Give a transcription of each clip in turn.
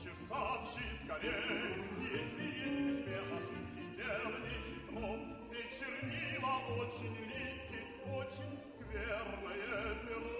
хочешь, сообщи скорей, Если есть успех, а ошибки дерни хитров. Здесь чернила очень липкие, Очень скверное перо.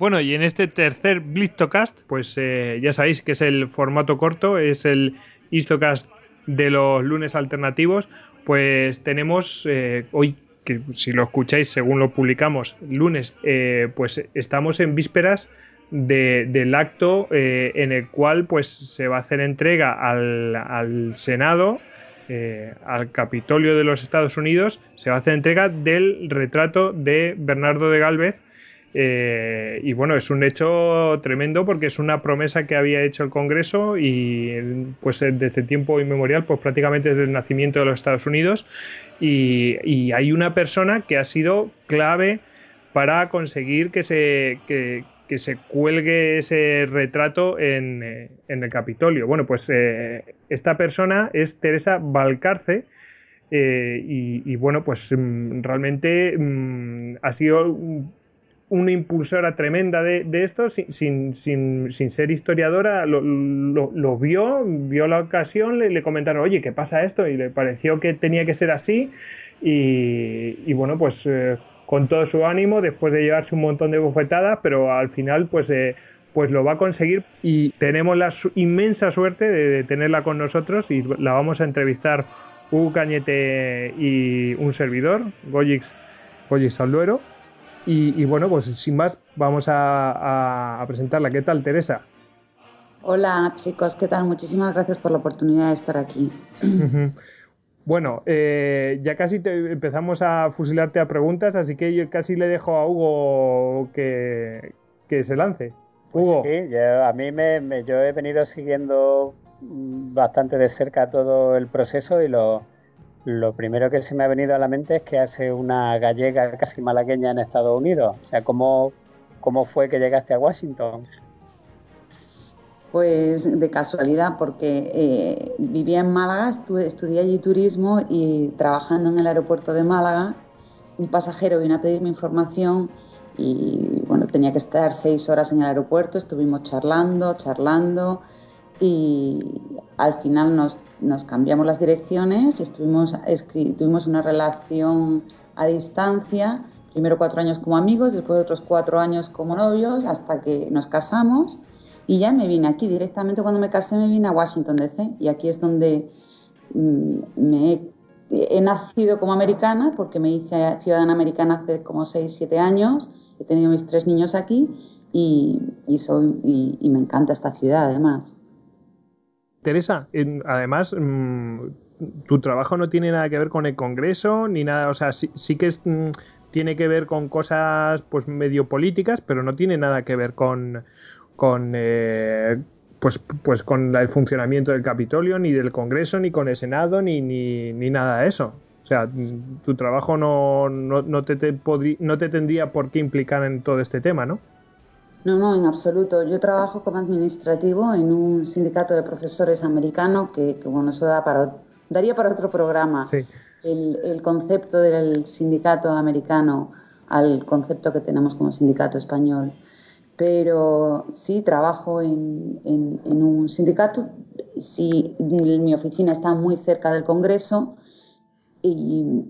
Bueno, y en este tercer Blitzocast, pues eh, ya sabéis que es el formato corto, es el Histocast de los lunes alternativos, pues tenemos eh, hoy que si lo escucháis según lo publicamos lunes, eh, pues estamos en vísperas del acto en el cual pues se va a hacer entrega al, al Senado, al Capitolio de los Estados Unidos, se va a hacer entrega del retrato de Bernardo de Galvez, eh, y bueno, es un hecho tremendo porque es una promesa que había hecho el Congreso y pues desde tiempo inmemorial, pues prácticamente desde el nacimiento de los Estados Unidos. Y, hay una persona que ha sido clave para conseguir que se, que, se cuelgue ese retrato en, eh, en, el Capitolio. Bueno, pues eh, esta persona es Teresa Valcarce. y, bueno, pues mm, realmente mm, ha sido una impulsora tremenda de, esto, sin, ser historiadora, lo, vio, vio la ocasión, le, comentaron, oye, ¿qué pasa esto? Y le pareció que tenía que ser así. Y, bueno, pues eh, con todo su ánimo, después de llevarse un montón de bofetadas, pero al final, pues, eh, pues lo va a conseguir. Y tenemos la inmensa suerte de, tenerla con nosotros y la vamos a entrevistar Hugo Cañete y un servidor, Goyix, Goyix Alduero y, bueno, pues sin más, vamos a, presentarla. ¿Qué tal, Teresa? Hola, chicos, ¿qué tal? Muchísimas gracias por la oportunidad de estar aquí. Bueno, eh, ya casi te empezamos a fusilarte a preguntas, así que yo casi le dejo a Hugo que, se lance. Pues Hugo. sí, a mí me, yo he venido siguiendo bastante de cerca todo el proceso y lo, lo primero que se me ha venido a la mente es que hace una gallega casi malagueña en Estados Unidos. O sea, ¿cómo, cómo fue que llegaste a Washington? Pues de casualidad, porque eh, vivía en Málaga, estudié allí turismo y trabajando en el aeropuerto de Málaga, un pasajero vino a pedirme información y bueno, tenía que estar seis horas en el aeropuerto, estuvimos charlando, charlando y al final nos, nos cambiamos las direcciones y estuvimos, tuvimos una relación a distancia, primero cuatro años como amigos, después otros cuatro años como novios, hasta que nos casamos y ya me vine aquí. Directamente cuando me casé me vine a Washington DC y aquí es donde mm, me he, nacido como americana porque me hice ciudadana americana hace como seis, siete años, he tenido mis tres niños aquí y, soy, y me encanta esta ciudad además. Teresa, además, mm, tu trabajo no tiene nada que ver con el Congreso, ni nada, o sea, sí, que mm, tiene que ver con cosas pues medio políticas, pero no tiene nada que ver con, con eh, pues, pues con el funcionamiento del Capitolio, ni del Congreso, ni con el Senado, ni, ni, ni nada de eso. O sea, mm, tu trabajo no, no, no te, no te tendría por qué implicar en todo este tema, ¿no? No, no, en absoluto. Yo trabajo como administrativo en un sindicato de profesores americano que, bueno, eso da para, daría para otro programa. El, concepto del sindicato americano al concepto que tenemos como sindicato español. Pero sí, trabajo en, un sindicato, sí, mi oficina está muy cerca del Congreso y,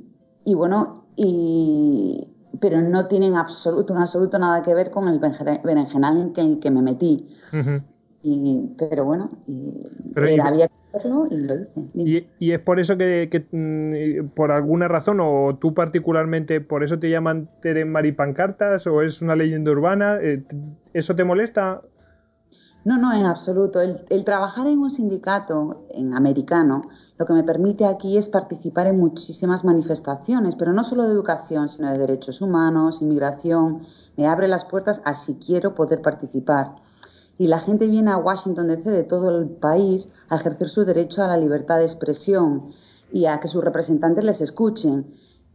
y bueno, y, pero no tienen absoluto, en absoluto nada que ver con el berenjenal en el que me metí. y, pero bueno, había que hacerlo y lo hice. Y, es por eso que, mm, por alguna razón, o tú particularmente, por eso te llaman Tere Maripancartas, o es una leyenda urbana, eh, ¿eso te molesta? No, no, en absoluto. El, trabajar en un sindicato en americano lo que me permite aquí es participar en muchísimas manifestaciones, pero no solo de educación, sino de derechos humanos, inmigración. Me abre las puertas a si quiero poder participar. y la gente viene a Washington DC de todo el país a ejercer su derecho a la libertad de expresión y a que sus representantes les escuchen.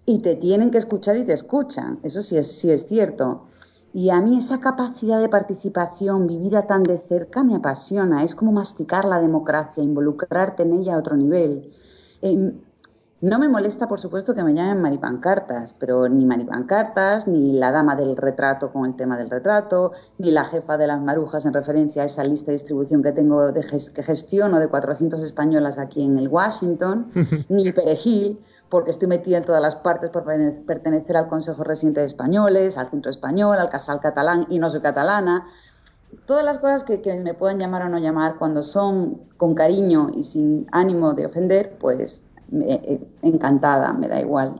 Y te tienen que escuchar y te escuchan, eso sí es, sí es cierto. Y a mí esa capacidad de participación vivida tan de cerca me apasiona, es como masticar la democracia, involucrarte en ella a otro nivel. Em, no me molesta, por supuesto, que me llamen maripancartas, pero ni maripancartas, ni la dama del retrato con el tema del retrato, ni la jefa de las marujas en referencia a esa lista de distribución que tengo de que gestiono de 400 españolas aquí en el Washington, ni perejil, porque estoy metida en todas las partes por pertenecer al Consejo Residente de Españoles, al Centro Español, al Casal Catalán y no soy catalana. Todas las cosas que, que me puedan llamar o no llamar, cuando son con cariño y sin ánimo de ofender, pues eh, encantada, me da igual.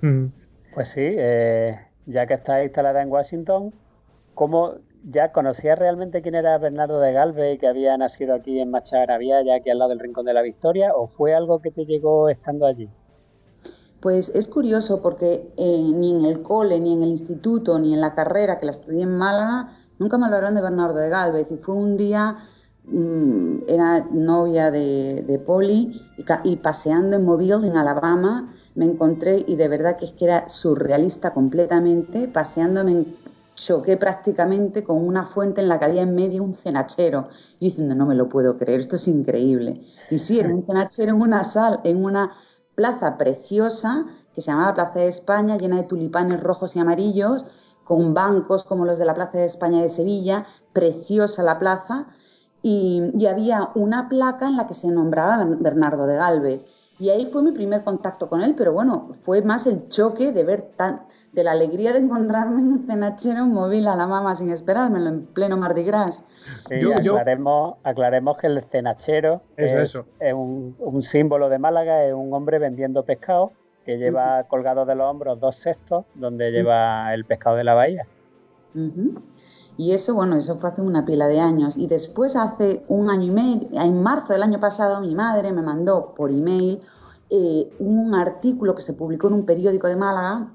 Mm. Pues sí, eh, ya que está instalada en Washington, ¿cómo ya conocías realmente quién era Bernardo de Galvez y que había nacido aquí en Macharavia, ya aquí al lado del Rincón de la Victoria, o fue algo que te llegó estando allí? Pues es curioso porque eh, ni en el cole, ni en el instituto, ni en la carrera que la estudié en Málaga, nunca me hablaron de Bernardo de Galvez y fue un día Mm, era novia de, Polly y, paseando en Mobile, en Alabama, me encontré y de verdad que es que era surrealista completamente, paseando me choqué prácticamente con una fuente en la que había en medio un cenachero. Y diciendo, no me lo puedo creer, esto es increíble. Y sí, era un cenachero en una sal, en una plaza preciosa que se llamaba Plaza de España, llena de tulipanes rojos y amarillos, con bancos como los de la Plaza de España de Sevilla, preciosa la plaza y, había una placa en la que se nombraba Bernardo de Galvez. Y ahí fue mi primer contacto con él, pero bueno, fue más el choque de ver tan, de la alegría de encontrarme en un cenachero móvil a la mamá sin esperármelo en pleno Mardi Gras. aclaremos, aclaremos, que el cenachero es, un, símbolo de Málaga, es un hombre vendiendo pescado que lleva colgado de los hombros dos cestos donde lleva el pescado de la bahía. Y eso, bueno, eso fue hace una pila de años. Y después, hace un año y medio, en marzo del año pasado, mi madre me mandó por email eh, un artículo que se publicó en un periódico de Málaga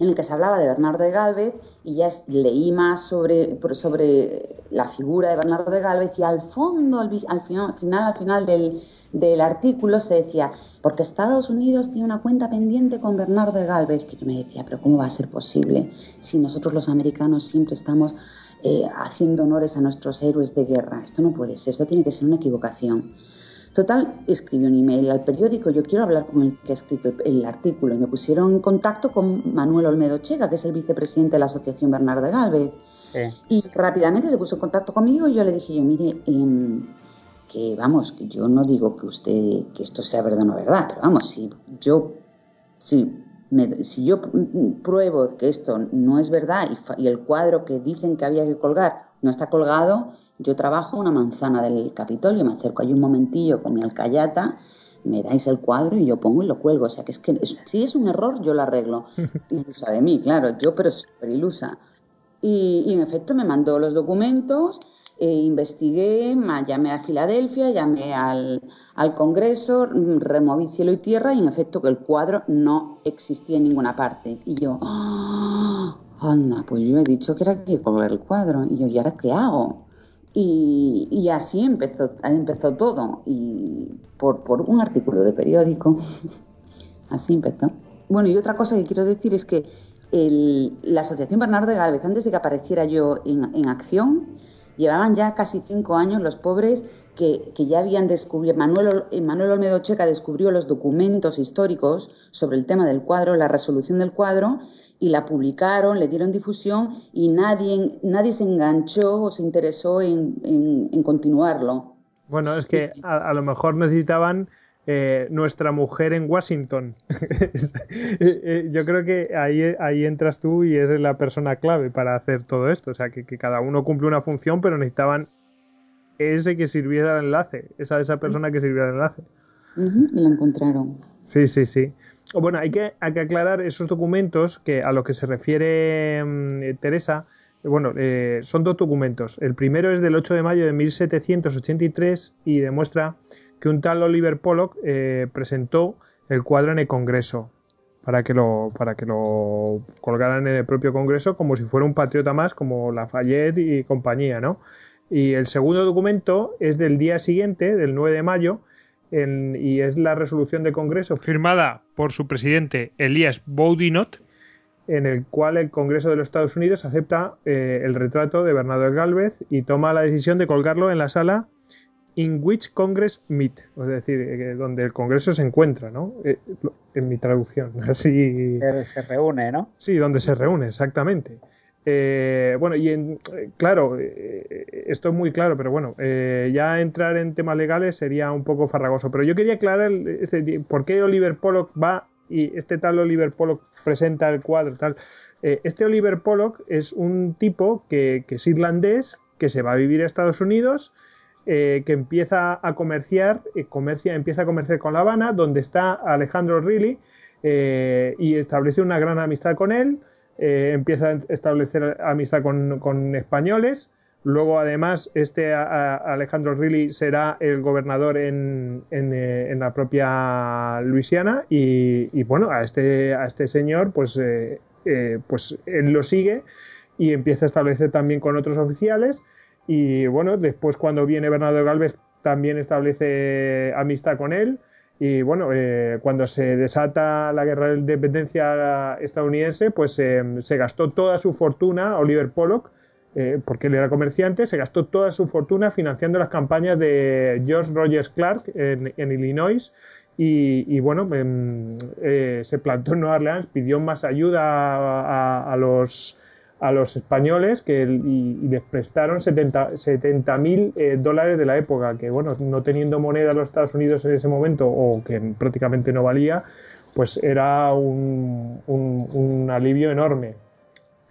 en el que se hablaba de Bernardo de Galvez y ya leí más sobre, sobre la figura de Bernardo de Galvez y al fondo, al, final, al final del, del, artículo se decía, porque Estados Unidos tiene una cuenta pendiente con Bernardo de Galvez, que yo me decía, pero ¿cómo va a ser posible si nosotros los americanos siempre estamos eh, haciendo honores a nuestros héroes de guerra? Esto no puede ser, esto tiene que ser una equivocación. Total, escribí un email al periódico, yo quiero hablar con el que ha escrito el, artículo. Y me pusieron en contacto con Manuel Olmedo Chega, que es el vicepresidente de la Asociación Bernardo de Galvez. Y rápidamente se puso en contacto conmigo y yo le dije, yo mire, em, que vamos, que yo no digo que usted, que esto sea verdad o no verdad, pero vamos, si yo, si, si yo pruebo que esto no es verdad y el cuadro que dicen que había que colgar no está colgado, yo trabajo una manzana del Capitolio, me acerco ahí un momentillo con mi alcayata, me dais el cuadro y yo pongo y lo cuelgo. O sea que es que si es un error, yo lo arreglo. Ilusa de mí, claro, yo pero súper ilusa. Y, en efecto me mandó los documentos, eh, investigué, llamé a Filadelfia, llamé al, al, Congreso, removí cielo y tierra y en efecto que el cuadro no existía en ninguna parte. Y yo, ¡Ah! anda, pues yo he dicho que era que colgar el cuadro. Y yo, ¿y ahora qué hago? Y, así empezó, empezó todo, y por, un artículo de periódico, así empezó. Bueno, y otra cosa que quiero decir es que la Asociación Bernardo de Galvez, antes de que apareciera yo en, acción, llevaban ya casi cinco años los pobres que, ya habían descubierto, Manuel, Manuel Olmedo Checa descubrió los documentos históricos sobre el tema del cuadro, la resolución del cuadro, y la publicaron, le dieron difusión y nadie, nadie se enganchó o se interesó en, continuarlo. Bueno, es que a, lo mejor necesitaban eh, nuestra mujer en Washington. Eh, eh, yo creo que ahí, ahí entras tú y eres la persona clave para hacer todo esto. O sea, que, cada uno cumple una función, pero necesitaban ese que sirviera de enlace, esa, esa persona que sirviera de enlace. y la encontraron. Sí, sí, sí. Bueno, hay que, aclarar esos documentos que a lo que se refiere mm, Teresa. Bueno, eh, son dos documentos. El primero es del 8 de mayo de 1783 y demuestra que un tal Oliver Pollock eh, presentó el cuadro en el Congreso para que lo para que lo colgaran en el propio Congreso como si fuera un patriota más como Lafayette y compañía, ¿no? Y el segundo documento es del día siguiente, del 9 de mayo, y es la resolución de Congreso firmada por su presidente Elías Boudinot, en el cual el Congreso de los Estados Unidos acepta eh, el retrato de Bernardo Galvez y toma la decisión de colgarlo en la sala in which Congress meet, es decir, eh, donde el Congreso se encuentra, ¿no? Eh, en mi traducción, así. Se reúne, ¿no? Sí, donde se reúne, exactamente. Bueno, y en, claro, esto es muy claro, pero bueno, ya entrar en temas legales sería un poco farragoso. Pero yo quería aclarar este, por qué Oliver Pollock va y este tal Oliver Pollock presenta el cuadro, tal. Eh, este Oliver Pollock es un tipo que, es irlandés, que se va a vivir a Estados Unidos, eh, que empieza a comerciar, eh, comercia, empieza a comerciar con La Habana, donde está Alejandro Riley, y establece una gran amistad con él, empieza a establecer amistad con españoles, Luego, además, este Alejandro Riley será el gobernador en, eh, la propia Luisiana. Y, bueno, a este, a este señor, pues, eh, eh, pues él lo sigue y empieza a establecer también con otros oficiales. Y bueno, después cuando viene Bernardo Galvez también establece amistad con él y bueno, cuando se desata la guerra de independencia estadounidense, pues se gastó toda su fortuna, Oliver Pollock, eh, porque él era comerciante, se gastó toda su fortuna financiando las campañas de George Rogers Clark en, Illinois. Y, bueno, em, eh, se plantó en Nueva Orleans, pidió más ayuda a, los, a los españoles que, y, les prestaron 70 mil eh, dólares de la época, que bueno, no teniendo moneda los Estados Unidos en ese momento o que prácticamente no valía, pues era un, un alivio enorme.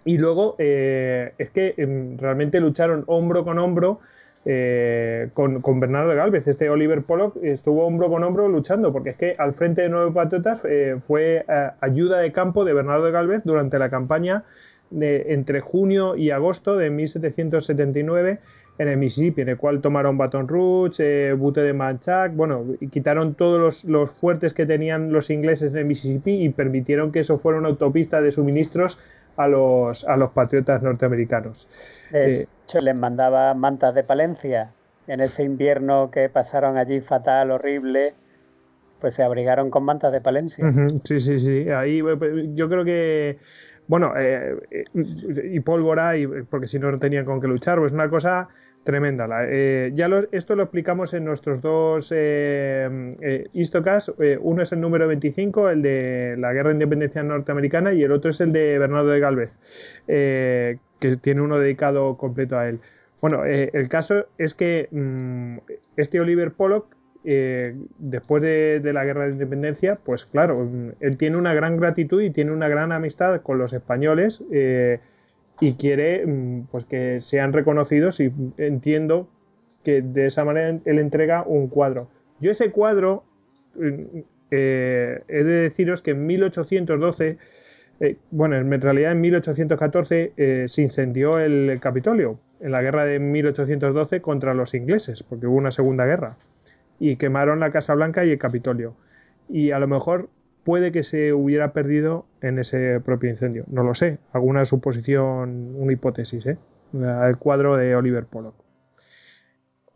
Y luego eh, es que em, realmente lucharon hombro con hombro eh, con, Bernardo de Galvez. Este Oliver Pollock estuvo hombro con hombro luchando, porque es que al frente de Nueve Patriotas fue ayuda de campo de Bernardo Galvez durante la campaña de, entre junio y agosto de 1779 en el Mississippi, en el cual tomaron Baton Rouge, Butte de Manchac, bueno, y quitaron todos los, los, fuertes que tenían los ingleses en el Mississippi y permitieron que eso fuera una autopista de suministros a los, a los patriotas norteamericanos. De eh, hecho, les mandaba mantas de Palencia. En ese invierno que pasaron allí fatal, horrible, pues se abrigaron con mantas de Palencia. Sí, sí, sí. Ahí eh, yo creo que, bueno, eh, y pólvora, y, porque si no, no tenían con qué luchar, pues una cosa Tremenda. Eh, ya esto lo explicamos en nuestros dos eh, eh, eh, uno es el número 25, el de la Guerra de Independencia Norteamericana, y el otro es el de Bernardo de Galvez, que tiene uno dedicado completo a él. Bueno, el caso es que mm, este Oliver Pollock, después de, la Guerra de Independencia, pues claro, él tiene una gran gratitud y tiene una gran amistad con los españoles y quiere mm, pues que sean reconocidos y entiendo que de esa manera él entrega un cuadro. Yo ese cuadro mm, eh, he de deciros que en 1812, eh, bueno, en realidad en 1814 eh, se incendió el Capitolio en la guerra de 1812 contra los ingleses, porque hubo una segunda guerra, y quemaron la Casa Blanca y el Capitolio. Y a lo mejor puede que se hubiera perdido en ese propio incendio. No lo sé, alguna suposición, una hipótesis, ¿eh? El cuadro de Oliver Pollock.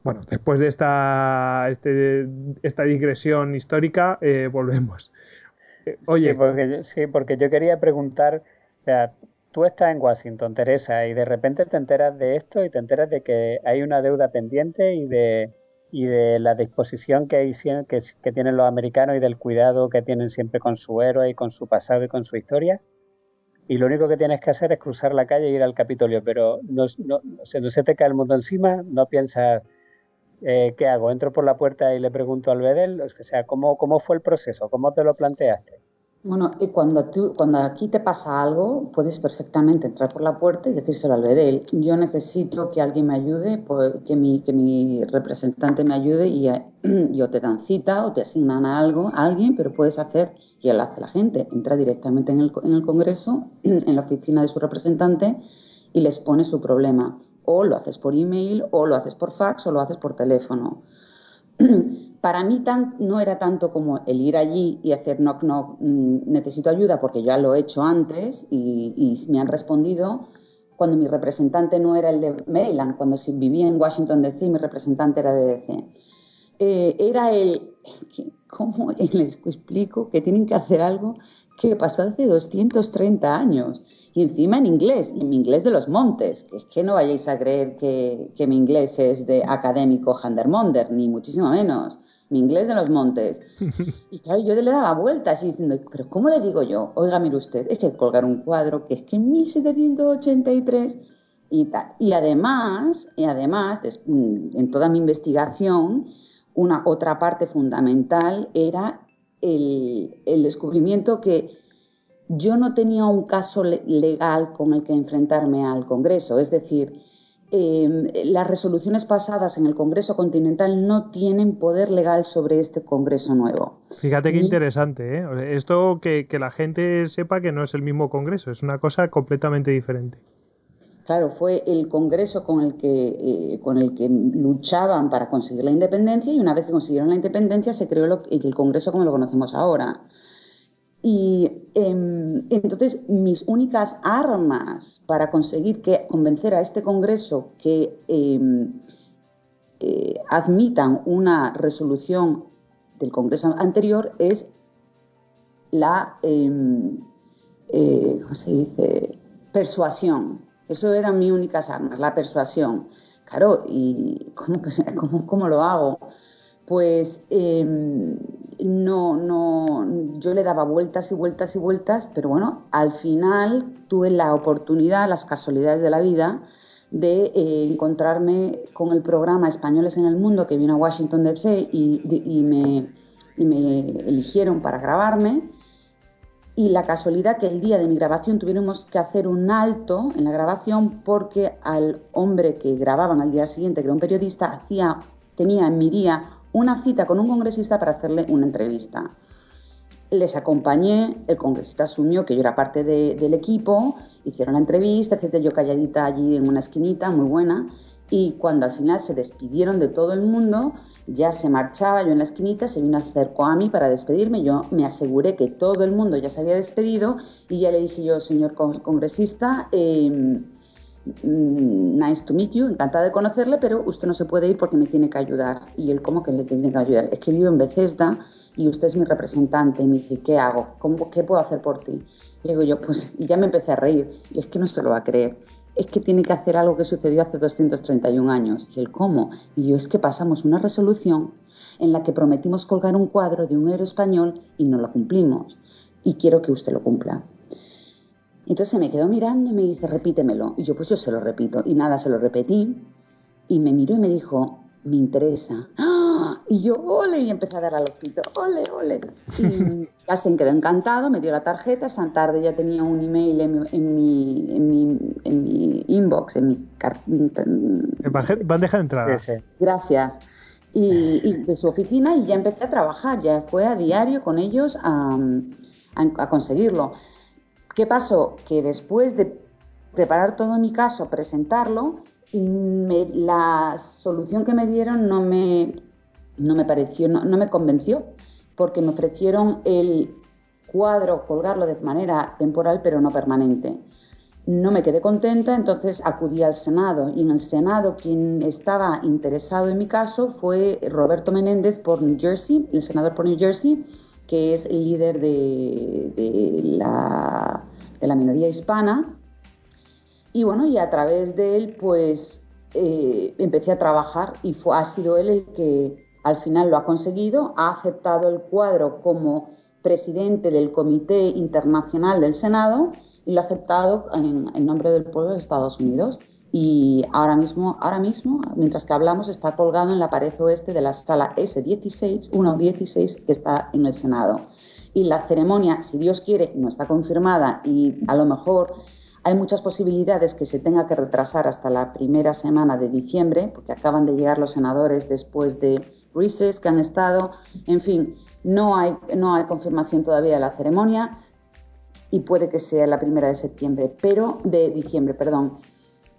Bueno, después de esta, este, esta digresión histórica, eh, volvemos. Eh, oye. Sí porque, sí, porque yo quería preguntar, o sea, tú estás en Washington, Teresa, y de repente te enteras de esto y te enteras de que hay una deuda pendiente y de, y de la disposición que, hay, que, tienen los americanos y del cuidado que tienen siempre con su héroe y con su pasado y con su historia. Y lo único que tienes que hacer es cruzar la calle e ir al Capitolio, pero no, no, no se te cae el mundo encima, no piensas, eh, ¿qué hago? ¿Entro por la puerta y le pregunto al Bedel? O sea, ¿cómo, ¿cómo fue el proceso? ¿Cómo te lo planteaste? Bueno, y cuando, cuando aquí te pasa algo, puedes perfectamente entrar por la puerta y decírselo al bedel. Yo necesito que alguien me ayude, pues, que, mi, que mi representante me ayude y, y, o te dan cita o te asignan a algo, a alguien, pero puedes hacer, y lo hace la gente, entra directamente en el, en el Congreso, en la oficina de su representante y les pone su problema. O lo haces por email, o lo haces por fax, o lo haces por teléfono. para mí no era tanto como el ir allí y hacer knock knock, mm, necesito ayuda porque ya lo he hecho antes y, me han respondido, cuando mi representante no era el de Maryland, cuando vivía en Washington DC, mi representante era de DC. Eh, era el, ¿cómo les explico que tienen que hacer algo que pasó hace 230 años? Y encima en inglés, en mi inglés de los montes, que es que no vayáis a creer que, que mi inglés es de académico Handermonder, ni muchísimo menos mi inglés de los montes. Y claro, yo le daba vueltas y diciendo, pero ¿cómo le digo yo? Oiga, mire usted, es que colgar un cuadro que es que en 1783 y tal. Y además, y además, mm, en toda mi investigación, una otra parte fundamental era el, el descubrimiento que yo no tenía un caso legal con el que enfrentarme al Congreso, es decir, Em, las resoluciones pasadas en el Congreso Continental no tienen poder legal sobre este Congreso nuevo. Fíjate qué interesante, ¿eh? Esto que, la gente sepa que no es el mismo Congreso, es una cosa completamente diferente. Claro, fue el Congreso con el que, eh, con el que luchaban para conseguir la independencia y una vez que consiguieron la independencia se creó el Congreso como lo conocemos ahora. Y em, entonces mis únicas armas para conseguir que convencer a este Congreso que em, eh, admitan una resolución del Congreso anterior es la, em, eh, ¿cómo se dice? Persuasión. Eso eran mis únicas armas, la persuasión. Claro, ¿y cómo, cómo, cómo lo hago? Pues no, no, yo le daba vueltas y vueltas y vueltas, pero bueno, al final tuve la oportunidad, las casualidades de la vida, de eh, encontrarme con el programa Españoles en el Mundo que vino a Washington DC y, me, y me eligieron para grabarme. Y la casualidad que el día de mi grabación tuvimos que hacer un alto en la grabación porque al hombre que grababan al día siguiente, que era un periodista, hacía, tenía en mi día una cita con un congresista para hacerle una entrevista. Les acompañé, el congresista asumió que yo era parte del equipo, hicieron la entrevista, etcétera, yo calladita allí en una esquinita, muy buena, y cuando al final se despidieron de todo el mundo, ya se marchaba yo en la esquinita, se vino acercó a mí para despedirme, yo me aseguré que todo el mundo ya se había despedido y ya le dije yo, señor congresista, Mm, nice to meet you, encantada de conocerle, pero usted no se puede ir porque me tiene que ayudar. Y él, ¿cómo que le tiene que ayudar? Es que vivo en Bethesda y usted es mi representante. Y me dice, ¿qué hago? ¿Cómo, ¿Qué puedo hacer por ti? Y digo yo, pues, y ya me empecé a reír. Y es que no se lo va a creer. Es que tiene que hacer algo que sucedió hace 231 años. Y él, ¿cómo? Y yo, es que pasamos una resolución en la que prometimos colgar un cuadro de un héroe español y no lo cumplimos. Y quiero que usted lo cumpla. Entonces se me quedó mirando y me dice, repítemelo. Y yo, pues yo se lo repito. Y nada, se lo repetí. Y me miró y me dijo, me interesa. ¡Ah! Y yo, ole, y empecé a dar al pito, ole, ole. Y ya se quedó encantado, me dio la tarjeta. Esa tarde ya tenía un email en mi, en mi, en mi, en mi inbox, en mi bandeja de entrada. Gracias. Y, y, de su oficina y ya empecé a trabajar, ya fue a diario con ellos a, a, a conseguirlo. ¿Qué pasó? Que después de preparar todo mi caso, presentarlo, la solución que me dieron no me, no me pareció, no, me convenció, porque me ofrecieron el cuadro, colgarlo de manera temporal, pero no permanente. No me quedé contenta, entonces acudí al Senado y en el Senado quien estaba interesado en mi caso fue Roberto Menéndez por New Jersey, el senador por New Jersey, que es líder de, la, minoría hispana. Y bueno, y a través de él, pues eh, empecé a trabajar y fue, ha sido él el que al final lo ha conseguido, ha aceptado el cuadro como presidente del Comité Internacional del Senado y lo ha aceptado en, en nombre del pueblo de Estados Unidos y ahora mismo, ahora mismo, mientras que hablamos, está colgado en la pared oeste de la sala S16, 116, que está en el Senado. Y la ceremonia, si Dios quiere, no está confirmada y a lo mejor hay muchas posibilidades que se tenga que retrasar hasta la primera semana de diciembre, porque acaban de llegar los senadores después de recess que han estado. En fin, no hay, no hay confirmación todavía de la ceremonia y puede que sea la primera de septiembre, pero de diciembre, perdón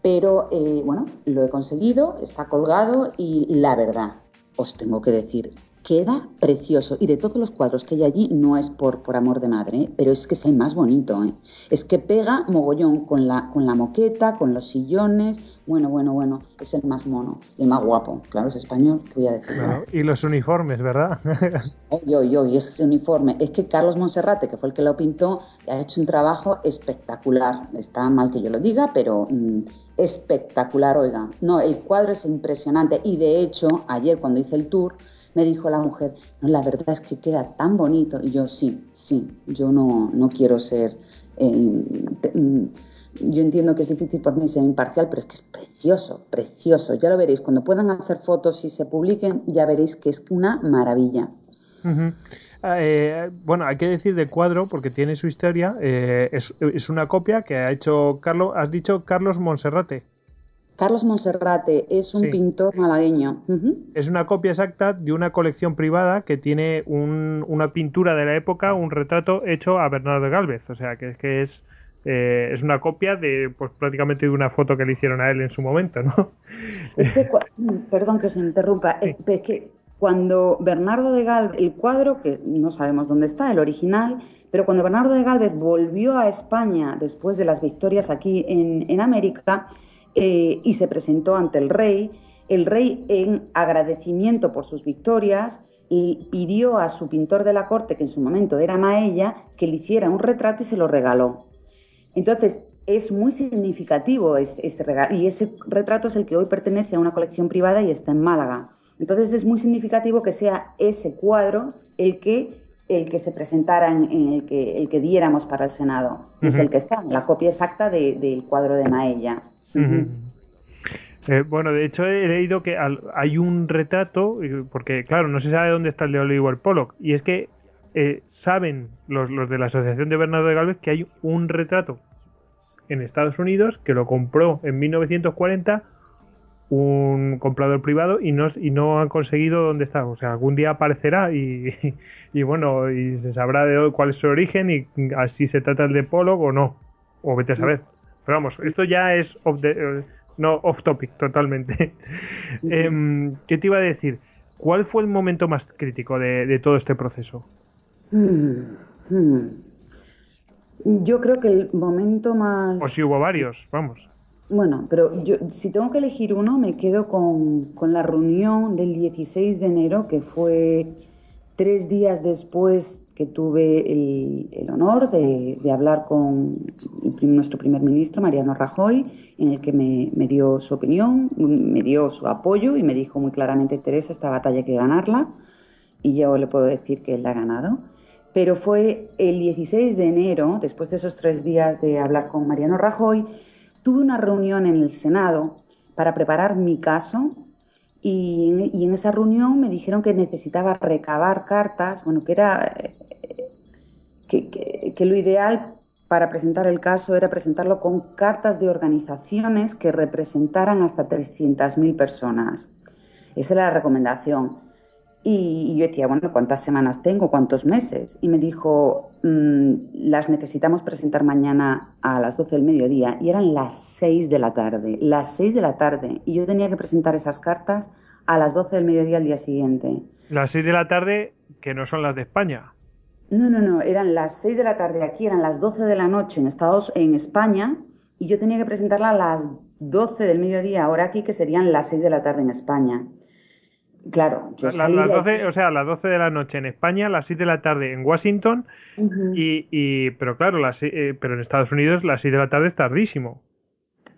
pero eh, bueno, lo he conseguido, está colgado y la verdad, os tengo que decir, queda precioso. Y de todos los cuadros que hay allí, no es por, por amor de madre, ¿eh? pero es que es el más bonito. ¿eh? Es que pega mogollón con la, con la moqueta, con los sillones. Bueno, bueno, bueno, es el más mono, el más guapo. Claro, es español, ¿qué voy a decir? y los uniformes, ¿verdad? yo, yo, y ese uniforme. Es que Carlos Monserrate, que fue el que lo pintó, ha hecho un trabajo espectacular. Está mal que yo lo diga, pero mm, espectacular, oiga. No, el cuadro es impresionante. Y de hecho, ayer cuando hice el tour, me dijo la mujer, no, la verdad es que queda tan bonito. Y yo, sí, sí, yo no, no quiero ser... Eh, mm, yo entiendo que es difícil por mí ser imparcial, pero es que es precioso, precioso. Ya lo veréis, cuando puedan hacer fotos y se publiquen, ya veréis que es una maravilla. Eh, bueno, hay que decir de cuadro, porque tiene su historia, eh, es, es, una copia que ha hecho Carlos, has dicho Carlos Monserrate. Carlos Monserrate es un pintor malagueño. Es una copia exacta de una colección privada que tiene una pintura de la época, un retrato hecho a Bernardo Galvez. O sea, que, que es, eh, es una copia de pues, prácticamente de una foto que le hicieron a él en su momento, ¿no? Es que, perdón que se interrumpa, es que cuando Bernardo de Galvez, el cuadro, que no sabemos dónde está, el original, pero cuando Bernardo de Galvez volvió a España después de las victorias aquí en, en América, eh, y se presentó ante el rey. El rey, en agradecimiento por sus victorias, pidió a su pintor de la corte, que en su momento era Maella, que le hiciera un retrato y se lo regaló. Entonces, es muy significativo este regalo, y ese retrato es el que hoy pertenece a una colección privada y está en Málaga. Entonces, es muy significativo que sea ese cuadro el que el que se presentara en, el, que, el que diéramos para el Senado. Es el que está, la copia exacta del cuadro de Maella. Eh, bueno, de hecho he leído que hay un retrato, porque claro, no se sabe dónde está el de Oliver Pollock, y es que eh, saben los, de la Asociación de Bernardo de Galvez que hay un retrato en Estados Unidos que lo compró en 1940 un comprador privado y no, y no han conseguido dónde está. O sea, algún día aparecerá y, bueno, y se sabrá de cuál es su origen y si se trata el de Pollock o no. O vete a saber. Pero vamos, esto ya es off, eh, no, off topic totalmente. Em, ¿Qué te iba a decir? ¿Cuál fue el momento más crítico de, todo este proceso? Hmm, hmm. Yo creo que el momento más... O si hubo varios, vamos. Bueno, pero yo, si tengo que elegir uno, me quedo con, con la reunión del 16 de enero, que fue tres días después que tuve el, honor de, hablar con nuestro primer ministro, Mariano Rajoy, en el que me, dio su opinión, me dio su apoyo y me dijo muy claramente, Teresa, esta batalla hay que ganarla. Y yo le puedo decir que él la ha ganado. Pero fue el 16 de enero, después de esos tres días de hablar con Mariano Rajoy, tuve una reunión en el Senado para preparar mi caso y, en esa reunión me dijeron que necesitaba recabar cartas, bueno, que era que, lo ideal para presentar el caso era presentarlo con cartas de organizaciones que representaran hasta 300.000 personas. Esa era la recomendación. Y, yo decía, bueno, ¿cuántas semanas tengo? ¿Cuántos meses? Y me dijo, mm, las necesitamos presentar mañana a las 12 del mediodía. Y eran las 6 de la tarde, las 6 de la tarde. Y yo tenía que presentar esas cartas a las 12 del mediodía al día siguiente. Las 6 de la tarde, que no son las de España. No, no, no, eran las 6 de la tarde aquí, eran las 12 de la noche en Estados en España y yo tenía que presentarla a las 12 del mediodía ahora aquí, que serían las 6 de la tarde en España. Claro, yo las 12, O sea, las 12 de la noche en España, las 6 de la tarde en Washington, y, pero claro, las, eh, pero en Estados Unidos las 6 de la tarde es tardísimo.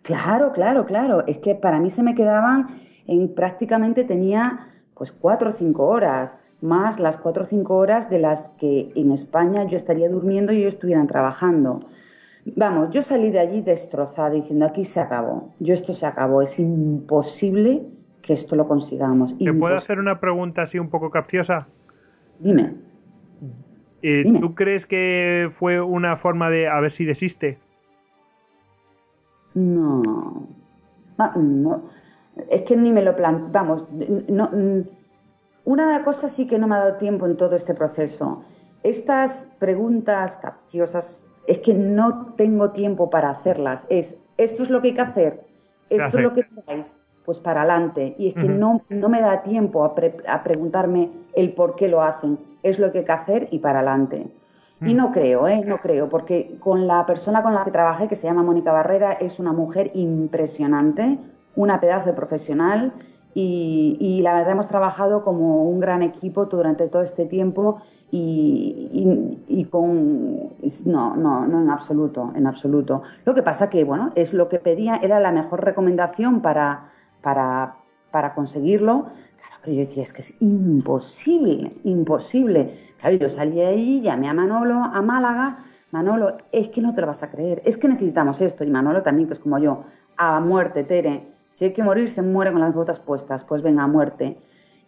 Claro, claro, claro. Es que para mí se me quedaban en prácticamente tenía pues 4 o 5 horas, más las 4 o 5 horas de las que en España yo estaría durmiendo y ellos estuvieran trabajando. Vamos, yo salí de allí destrozada diciendo aquí se acabó, yo esto se acabó, es imposible que esto lo consigamos. ¿Te puedo hacer una pregunta así un poco capciosa? Dime. Eh, ¿Tú crees que fue una forma de a ver si desiste? No. no. Es que ni me lo planteo. Vamos, no, una cosa sí que no me ha dado tiempo en todo este proceso. Estas preguntas capciosas es que no tengo tiempo para hacerlas. Es, esto es lo que hay que hacer, esto es lo que traes, pues para adelante. Y es que no, no me da tiempo a, a, preguntarme el por qué lo hacen. Es lo que hay que hacer y para adelante. Y no creo, ¿eh? No creo, porque con la persona con la que trabajé, que se llama Mónica Barrera, es una mujer impresionante, una pedazo de profesional y, la verdad hemos trabajado como un gran equipo durante todo este tiempo y, con... No, no, no en absoluto, en absoluto. Lo que pasa que, bueno, es lo que pedía, era la mejor recomendación para, para, para conseguirlo. Claro, pero yo decía, es que es imposible, imposible. Claro, yo salí ahí, llamé a Manolo, a Málaga, Manolo, es que no te lo vas a creer, es que necesitamos esto, y Manolo también, que es como yo, a muerte, Tere, si hay que morir, se muere con las botas puestas, pues venga, a muerte.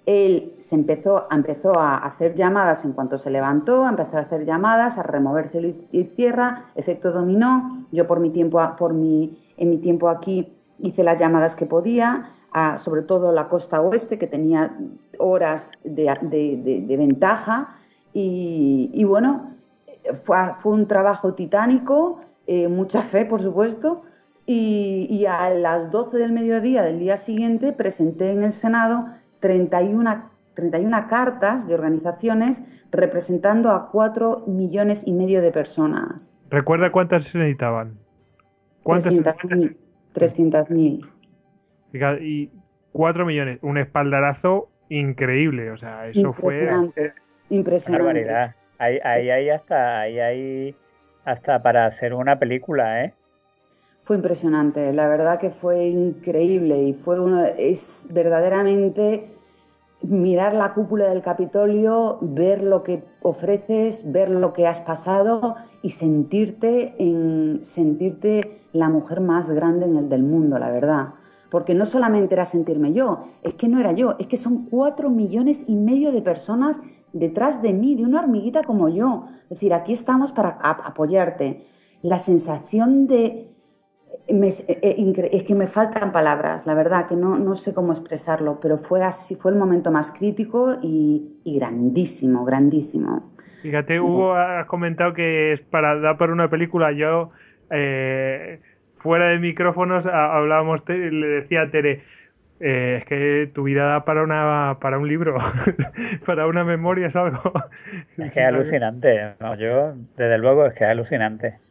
Él se empezó, empezó a hacer llamadas en cuanto se levantó, empezó a hacer llamadas, a remover cielo y tierra, efecto dominó. Yo por mi tiempo, por mi, en mi tiempo aquí hice las llamadas que podía, a, sobre todo la costa oeste, que tenía horas de, ventaja. Y, bueno, fue, fue, un trabajo titánico, eh, mucha fe, por supuesto, y, a las 12 del mediodía del día siguiente presenté en el Senado 31, 31 cartas de organizaciones representando a 4 millones y medio de personas. ¿Recuerda cuántas se necesitaban? ¿Cuántas 300.000. 300.000. Y 4 millones, un espaldarazo increíble, o sea, eso impresionante, fue... Impresionante, Ahí, ahí, ahí, hasta, ahí, ahí hasta para hacer una película, ¿eh? Fue impresionante, la verdad que fue increíble y fue uno, es verdaderamente mirar la cúpula del Capitolio, ver lo que ofreces, ver lo que has pasado y sentirte en sentirte la mujer más grande en el del mundo, la verdad. Porque no solamente era sentirme yo, es que no era yo, es que son cuatro millones y medio de personas detrás de mí, de una hormiguita como yo. Es decir, aquí estamos para apoyarte. La sensación de, eh, eh, es que me faltan palabras, la verdad, que no, no, sé cómo expresarlo, pero fue así, fue el momento más crítico y, grandísimo, grandísimo. Fíjate, Hugo, has comentado que es para dar para una película. Yo, eh, fuera de micrófonos, hablábamos, le decía a Tere, es que tu vida da para una para un libro, para una memoria es algo. Es que es alucinante, yo desde luego es que es alucinante.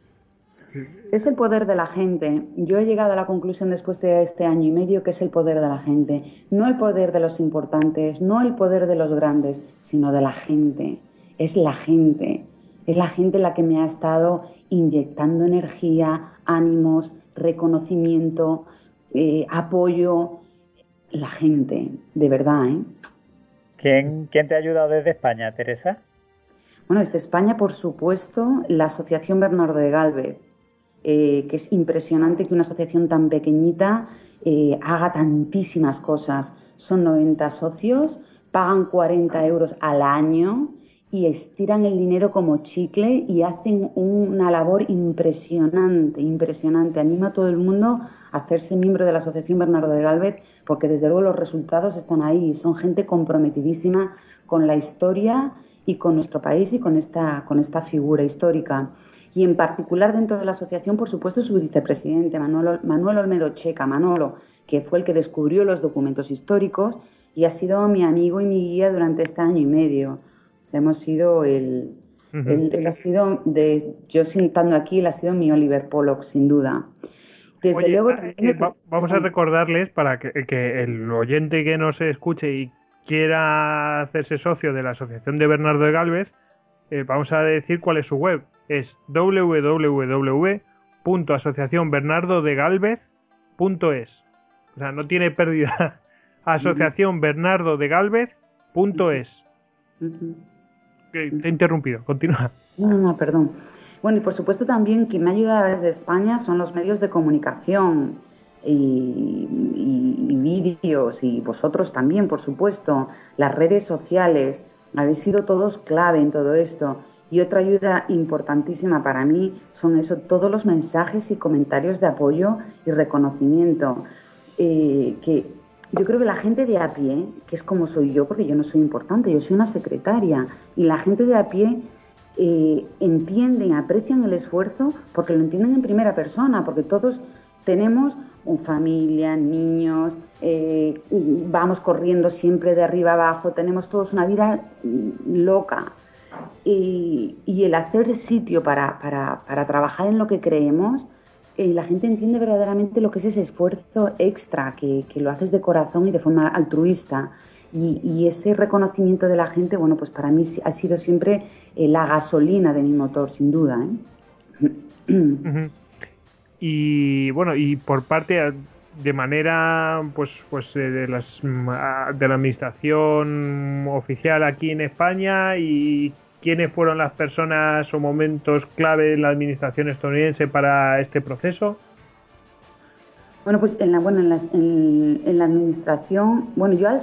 Es el poder de la gente. Yo he llegado a la conclusión después de este año y medio que es el poder de la gente. No el poder de los importantes, no el poder de los grandes, sino de la gente. Es la gente. Es la gente la que me ha estado inyectando energía, ánimos, reconocimiento, eh, apoyo. La gente, de verdad. ¿eh? ¿Quién, ¿Quién te ha ayudado desde España, Teresa? Bueno, desde España, por supuesto, la Asociación Bernardo de Galvez eh, que es impresionante que una asociación tan pequeñita eh, haga tantísimas cosas. Son 90 socios, pagan 40 euros al año y estiran el dinero como chicle y hacen una labor impresionante, impresionante. Anima a todo el mundo a hacerse miembro de la Asociación Bernardo de Galvez porque desde luego los resultados están ahí. Son gente comprometidísima con la historia y con nuestro país y con esta, con esta figura histórica y en particular dentro de la asociación, por supuesto, su vicepresidente, Manuel, Manuel Olmedo Checa, Manolo, que fue el que descubrió los documentos históricos y ha sido mi amigo y mi guía durante este año y medio. hemos sido el, él, ha sido, de, yo sentando aquí, él ha sido mi Oliver Pollock, sin duda. Desde luego eh, eh, vamos a recordarles para que, que, el oyente que nos escuche y quiera hacerse socio de la Asociación de Bernardo de Galvez, eh, vamos a decir cuál es su web. Es www.asociacionbernardodegalvez.es. O sea, no tiene pérdida. Asociacionbernardodegalvez.es. Te he interrumpido, continúa. No, no, perdón. Bueno, y por supuesto también quien me ayuda desde España son los medios de comunicación y, y vídeos, y vosotros también, por supuesto, las redes sociales habéis sido todos clave en todo esto. Y otra ayuda importantísima para mí son eso, todos los mensajes y comentarios de apoyo y reconocimiento. Eh, que yo creo que la gente de a pie, que es como soy yo, porque yo no soy importante, yo soy una secretaria, y la gente de a pie eh, entienden, aprecian el esfuerzo porque lo entienden en primera persona, porque todos tenemos familia, niños, eh, vamos corriendo siempre de arriba abajo, tenemos todos una vida loca. Y, el hacer sitio para, trabajar en lo que creemos, eh, la gente entiende verdaderamente lo que es ese esfuerzo extra, que, lo haces de corazón y de forma altruista. Y, ese reconocimiento de la gente, bueno, pues para mí ha sido siempre eh, la gasolina de mi motor, sin duda. Y bueno, y por parte de manera pues pues eh, de las de la administración oficial aquí en España y quiénes fueron las personas o momentos clave en la administración estadounidense para este proceso. Bueno, pues en la, bueno, en, en, la administración, bueno, yo al,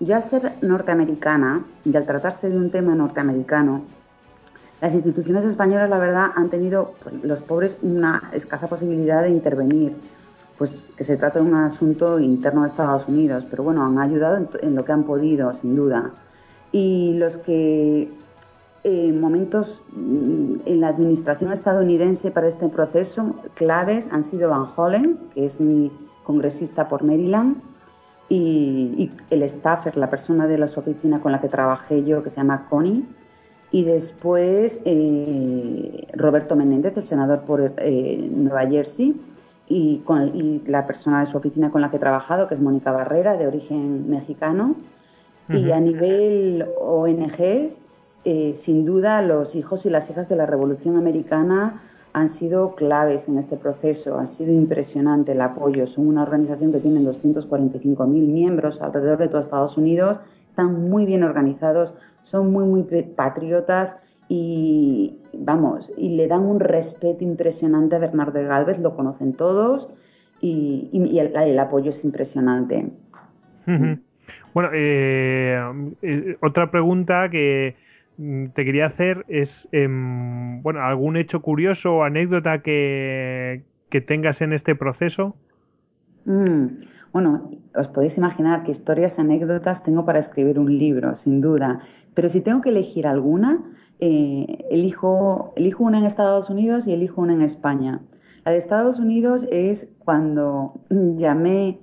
yo al ser norteamericana y al tratarse de un tema norteamericano, las instituciones españolas, la verdad, han tenido, pues, los pobres, una escasa posibilidad de intervenir, pues que se trata de un asunto interno de Estados Unidos, pero bueno, han ayudado en, lo que han podido, sin duda. Y los que en momentos mm, en la administración estadounidense para este proceso claves han sido Van Hollen, que es mi congresista por Maryland, y, y el staffer, la persona de las oficinas con la que trabajé yo, que se llama Connie, y después eh, Roberto Menéndez, el senador por eh, Nueva Jersey, y, con, la persona de su oficina con la que he trabajado, que es Mónica Barrera, de origen mexicano. Y a nivel ONGs, eh, sin duda los hijos y las hijas de la Revolución Americana han sido claves en este proceso, ha sido impresionante el apoyo. Son una organización que tiene 245.000 miembros alrededor de todo Estados Unidos, están muy bien organizados, son muy, muy patriotas y, vamos, y le dan un respeto impresionante a Bernardo de Galvez, lo conocen todos y, el, apoyo es impresionante. Bueno, eh, eh, otra pregunta que te quería hacer es, em, bueno, algún hecho curioso o anécdota que, que tengas en este proceso. Mm, bueno, os podéis imaginar qué historias, anécdotas tengo para escribir un libro, sin duda. Pero si tengo que elegir alguna, eh, elijo, elijo una en Estados Unidos y elijo una en España. La de Estados Unidos es cuando llamé,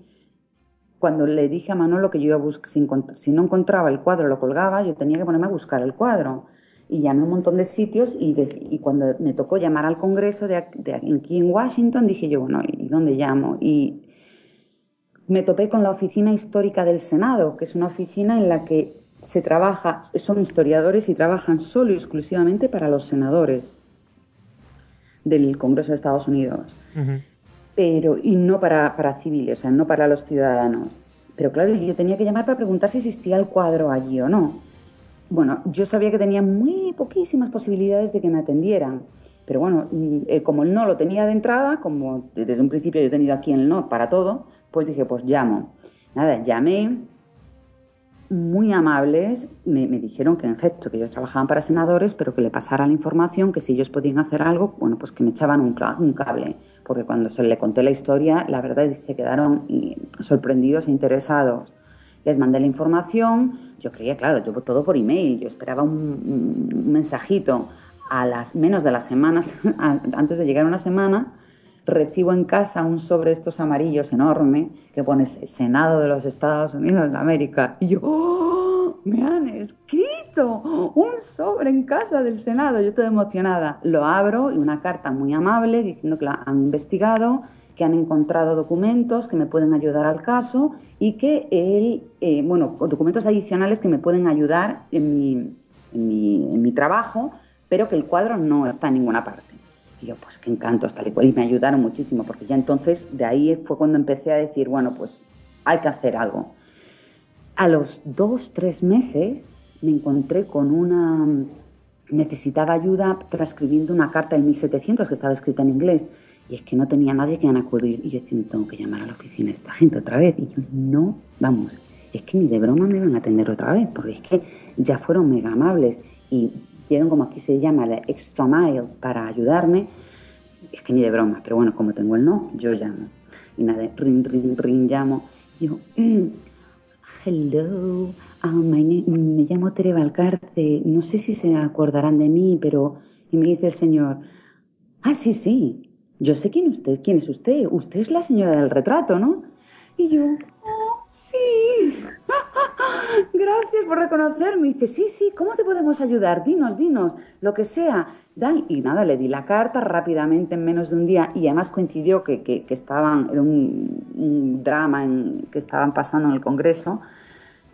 cuando le dije a Manolo que yo iba a buscar, si, no encontraba el cuadro, lo colgaba, yo tenía que ponerme a buscar el cuadro y llamé un montón de sitios y, y, cuando me tocó llamar al Congreso de, de, aquí en Washington dije yo, bueno, ¿y dónde llamo? Y me topé con la Oficina Histórica del Senado, que es una oficina en la que se trabaja, son historiadores y trabajan solo y exclusivamente para los senadores del Congreso de Estados Unidos. Pero, y no para, para civiles, o sea, no para los ciudadanos. Pero claro, yo tenía que llamar para preguntar si existía el cuadro allí o no. Bueno, yo sabía que tenía muy poquísimas posibilidades de que me atendieran. Pero bueno, mm, como no lo tenía de entrada, como desde un principio yo he tenido aquí el no para todo, pues dije, pues llamo. Nada, llamé, muy amables, me, dijeron que en efecto, que ellos trabajaban para senadores, pero que le pasara la información, que si ellos podían hacer algo, bueno, pues que me echaban un, cable, porque cuando se le conté la historia, la verdad es que se quedaron sorprendidos e interesados. Les mandé la información, yo creía, claro, yo todo por email, yo esperaba un, un mensajito a las menos de las semanas, antes de llegar una semana, recibo en casa un sobre estos amarillos enorme que pone Senado de los Estados Unidos de América. Y yo, ¡Oh! me han escrito un sobre en casa del Senado. Yo estoy emocionada. Lo abro y una carta muy amable diciendo que la han investigado, que han encontrado documentos que me pueden ayudar al caso y que él, eh, bueno, documentos adicionales que me pueden ayudar en mi, en mi trabajo, pero que el cuadro no está en ninguna parte. Yo, pues qué encanto, tal y cual. Y me ayudaron muchísimo, porque ya entonces de ahí fue cuando empecé a decir, bueno, pues hay que hacer algo. A los dos, tres meses me encontré con una... Necesitaba ayuda transcribiendo una carta del 1700 que estaba escrita en inglés. Y es que no tenía nadie que acudir. Y yo decía, tengo que llamar a la oficina esta gente otra vez. Y yo, no, vamos, es que ni de broma me van a atender otra vez, porque es que ya fueron mega amables. Y dieron como aquí se llama la extra mile para ayudarme. Es que ni de broma, pero bueno, como tengo el no, yo llamo. Y nada, ring, ring, ring, llamo. yo, mm, hello, ah, me llamo Tere Valcarce, no sé si se acordarán de mí, pero... Y me dice el señor, ah, sí, sí, yo sé quién, usted, quién es usted, usted es la señora del retrato, ¿no? Y yo, sí, gracias por reconocerme. Y dice, sí, sí, ¿cómo te podemos ayudar? Dinos, dinos, lo que sea. Y nada, le di la carta rápidamente en menos de un día y además coincidió que, que, estaban, era un, drama que estaban pasando en el Congreso,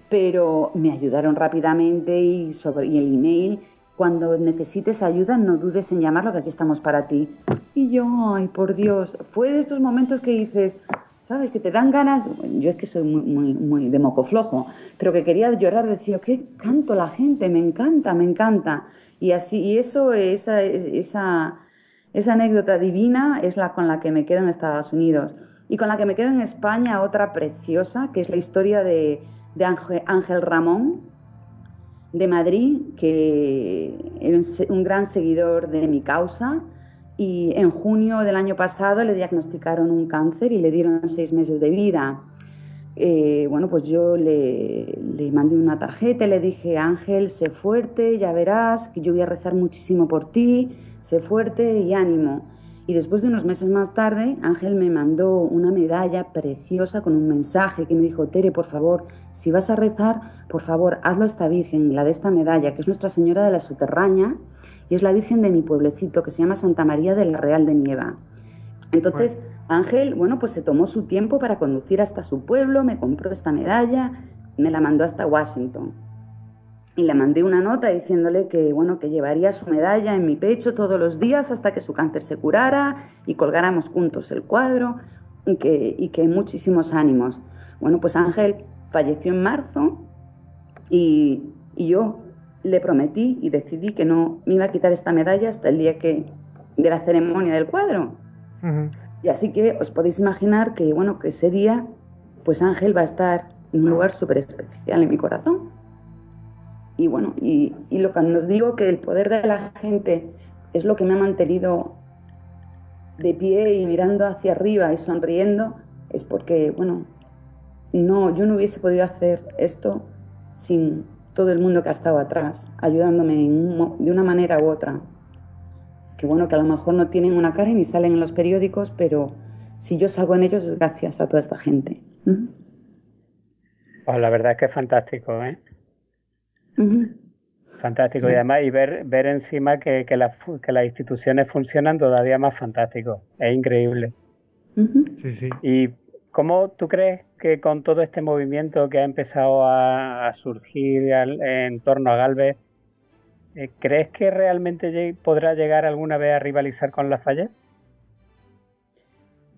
pero me ayudaron rápidamente y, sobre, y el email cuando necesites ayuda, no dudes en llamarlo, que aquí estamos para ti. Y yo, ay, por Dios, fue de esos momentos que dices, ¿sabes? Que te dan ganas, yo es que soy muy, muy, muy de moco flojo, pero que quería llorar, decía, qué canto la gente, me encanta, me encanta. Y así, y eso, esa, esa, esa anécdota divina es la con la que me quedo en Estados Unidos. Y con la que me quedo en España, otra preciosa, que es la historia de, de Ángel Ramón, de Madrid, que era un gran seguidor de mi causa y en junio del año pasado le diagnosticaron un cáncer y le dieron seis meses de vida. Eh, bueno, pues yo le, mandé una tarjeta le dije, Ángel, sé fuerte, ya verás, que yo voy a rezar muchísimo por ti, sé fuerte y ánimo. Y después de unos meses más tarde, Ángel me mandó una medalla preciosa con un mensaje que me dijo, Tere, por favor, si vas a rezar, por favor, hazlo a esta Virgen, la de esta medalla, que es Nuestra Señora de la Soterraña, y es la Virgen de mi pueblecito, que se llama Santa María del Real de Nieva. Entonces, Ángel, bueno, pues se tomó su tiempo para conducir hasta su pueblo, me compró esta medalla, me la mandó hasta Washington y le mandé una nota diciéndole que, bueno, que llevaría su medalla en mi pecho todos los días hasta que su cáncer se curara y colgáramos juntos el cuadro y que, y que muchísimos ánimos. Bueno, pues Ángel falleció en marzo y, y, yo le prometí y decidí que no me iba a quitar esta medalla hasta el día que, de la ceremonia del cuadro. Y así que os podéis imaginar que, bueno, que ese día, pues Ángel va a estar en un lugar súper especial en mi corazón y bueno, y, lo que nos digo que el poder de la gente es lo que me ha mantenido de pie y mirando hacia arriba y sonriendo, es porque, bueno, no, yo no hubiese podido hacer esto sin todo el mundo que ha estado atrás, ayudándome de una manera u otra. Que bueno, que a lo mejor no tienen una cara ni salen en los periódicos, pero si yo salgo en ellos es gracias a toda esta gente. Pues la verdad es que es fantástico, ¿eh? Fantástico. Y además, y ver, ver encima que, que, las, que las instituciones funcionan todavía más fantástico. Es increíble. Sí, sí. ¿Y cómo tú crees que con todo este movimiento que ha empezado a, surgir en torno a Galvez, eh, ¿crees que realmente podrá llegar alguna vez a rivalizar con Lafayette?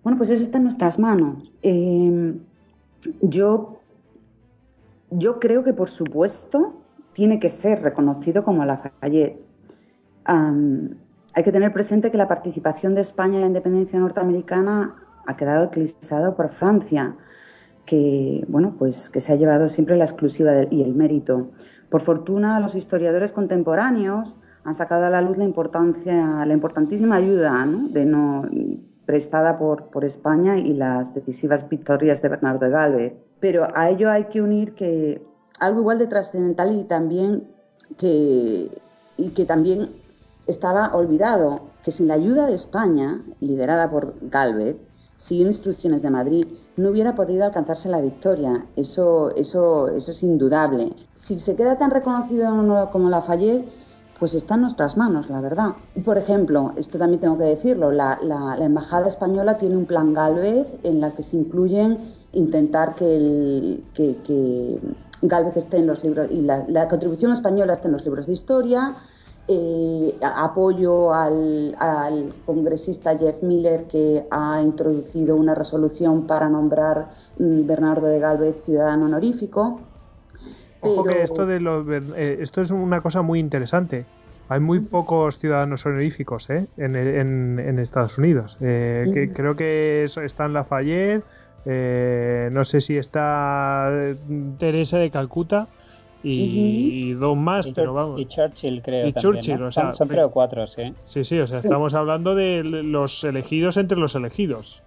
Bueno, pues eso está en nuestras manos. Eh, yo, yo creo que, por supuesto, tiene que ser reconocido como Lafayette. hay que tener presente que la participación de España en la independencia norteamericana ha quedado eclipsado por Francia, que, bueno, pues, que se ha llevado siempre la exclusiva y el mérito. Por fortuna, los historiadores contemporáneos han sacado a la luz la, importancia, la importantísima ayuda de no, prestada por, por España y las decisivas victorias de Bernardo de Galvez. Pero a ello hay que unir que algo igual de trascendental y también que, y que también estaba olvidado, que sin la ayuda de España, liderada por Galvez, siguiendo instrucciones de Madrid, no hubiera podido alcanzarse la victoria. Eso, eso, eso es indudable. Si se queda tan reconocido como Lafayette, pues está en nuestras manos, la verdad. Por ejemplo, esto también tengo que decirlo, la, Embajada Española tiene un plan Galvez en la que se incluyen intentar que, el, que, que Galvez esté en los libros y la, contribución española esté en los libros de historia. Eh, apoyo al, congresista Jeff Miller que ha introducido una resolución para nombrar mm, Bernardo de Galvez ciudadano honorífico. Ojo que esto, de eh, esto es una cosa muy interesante. Hay muy pocos ciudadanos honoríficos ¿eh? en, Estados Unidos. que, creo que están Lafayette, eh, no sé si está Teresa de Calcuta y, dos más, pero vamos. Y Churchill, creo. Y Churchill, o sea. Son, son cuatro, sí. Sí, sí, o sea, estamos hablando de los elegidos entre los elegidos.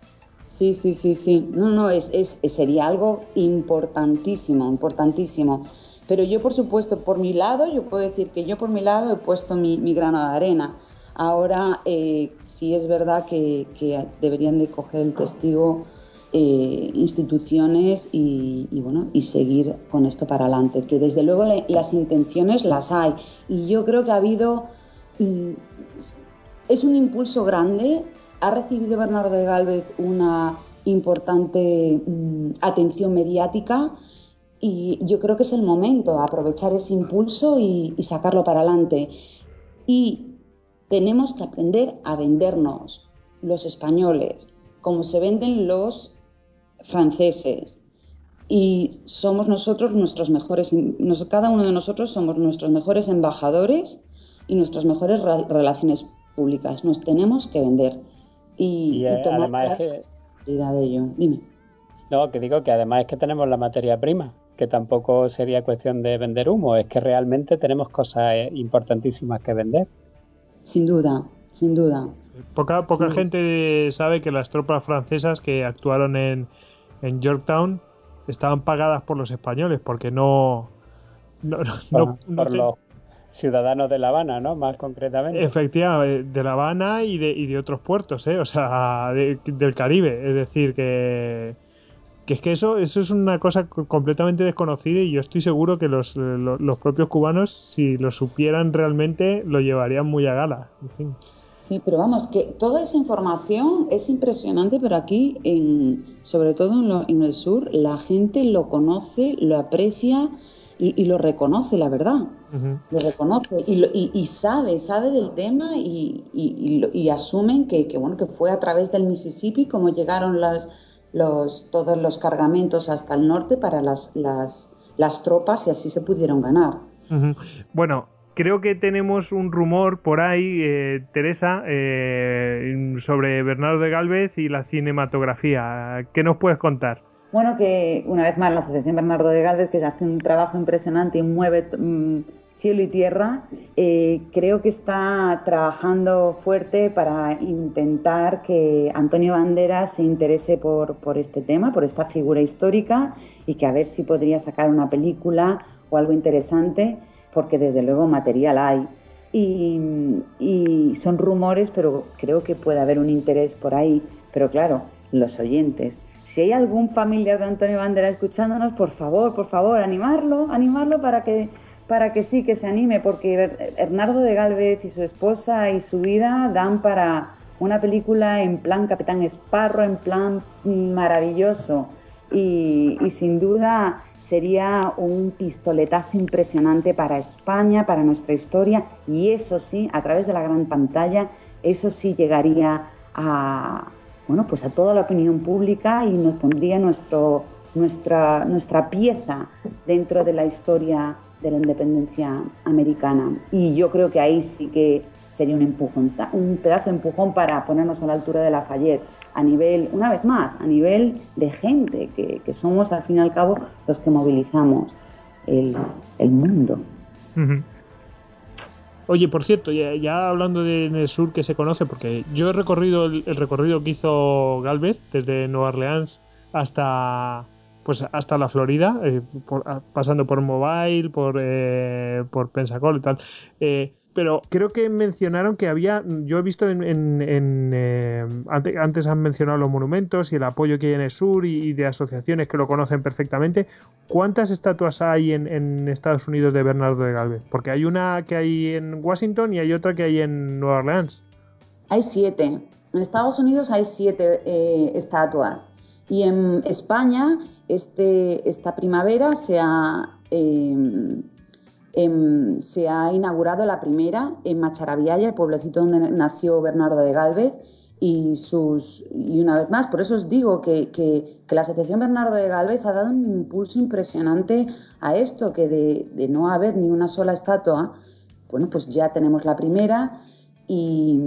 Sí, sí, sí, sí. No, no, es, es, sería algo importantísimo, importantísimo. Pero yo, por supuesto, por mi lado, yo puedo decir que yo por mi lado he puesto mi, mi grano de arena. Ahora eh, sí es verdad que, deberían de coger el testigo eh, instituciones y, bueno y seguir con esto para adelante. Que desde luego las intenciones las hay y yo creo que ha habido mm, es un impulso grande. Ha recibido Bernardo de Galvez una importante mm, atención mediática y yo creo que es el momento aprovechar ese impulso y, y sacarlo para adelante. Y tenemos que aprender a vendernos los españoles como se venden los franceses. Y somos nosotros nuestros mejores, cada uno de nosotros somos nuestros mejores embajadores y nuestras mejores relaciones públicas. Nos tenemos que vender y, y, y tomar la responsabilidad de ello. Dime. No, que digo que además es que tenemos la materia prima, que tampoco sería cuestión de vender humo, es que realmente tenemos cosas eh, importantísimas que vender. Sin duda, sin duda. Poca, poca gente sabe que las tropas francesas que actuaron en, en Yorktown estaban pagadas por los españoles, porque no. no, no, por, los ciudadanos de La Habana, ¿no? Más concretamente. Efectivamente, de La Habana y de, y de otros puertos, ¿eh? O sea, del Caribe. Es decir, que que es que eso, eso es una cosa completamente desconocida y yo estoy seguro que los, los, propios cubanos, si lo supieran realmente, lo llevarían muy a gala. Sí, pero vamos, que toda esa información es impresionante, pero aquí, en, sobre todo en, en el sur, la gente lo conoce, lo aprecia y, lo reconoce, la verdad. Lo reconoce y, y, y, sabe, sabe del tema y, asumen que, que, bueno, que fue a través del Mississippi como llegaron las, los, todos los cargamentos hasta el norte para las, las, las tropas y así se pudieron ganar. Bueno, creo que tenemos un rumor por ahí, eh, Teresa, eh, sobre Bernardo de Galvez y la cinematografía. ¿Qué nos puedes contar? Bueno, que una vez más la Asociación Bernardo de Galvez, que hace un trabajo impresionante y mueve mm, cielo y tierra, eh, creo que está trabajando fuerte para intentar que Antonio Banderas se interese por, por, este tema, por esta figura histórica y que a ver si podría sacar una película o algo interesante, porque desde luego material hay. Y, son rumores, pero creo que puede haber un interés por ahí. Pero claro, los oyentes. Si hay algún familiar de Antonio Banderas escuchándonos, por favor, por favor, animarlo, animarlo para que para que sí, que se anime, porque Bernardo de Galvez y su esposa y su vida dan para una película en plan Capitán Esparro, en plan maravilloso. Y, sin duda sería un pistoletazo impresionante para España, para nuestra historia, y eso sí, a través de la gran pantalla, eso sí llegaría a, bueno, pues a toda la opinión pública y nos pondría nuestro, nuestra, nuestra pieza dentro de la historia de la independencia americana. Y yo creo que ahí sí que sería un empujón, un pedazo de empujón para ponernos a la altura de Lafayette, a nivel, una vez más, a nivel de gente, que, somos al fin y al cabo los que movilizamos el, mundo. Oye, por cierto, ya, hablando de, sur que se conoce, porque yo he recorrido el, el recorrido que hizo Galvez desde Nueva Orleans hasta pues hasta la Florida, eh, pasando por Mobile, por, eh, por Pensacola y tal. Eh, pero creo que mencionaron que había, yo he visto en, antes, han mencionado los monumentos y el apoyo que hay en el sur y, de asociaciones que lo conocen perfectamente. ¿Cuántas estatuas hay en, Estados Unidos de Bernardo de Galvez? Porque hay una que hay en Washington y hay otra que hay en Nueva Orleans. Hay siete. En Estados Unidos hay siete estatuas. Y en España, este, esta primavera se ha, em, em, se ha inaugurado la primera en Macharabiaya, el pueblecito donde nació Bernardo de Galvez. Y, sus, y una vez más, por eso os digo que, que, la Asociación Bernardo de Galvez ha dado un impulso impresionante a esto, que de, de no haber ni una sola estatua, bueno, pues ya tenemos la primera y,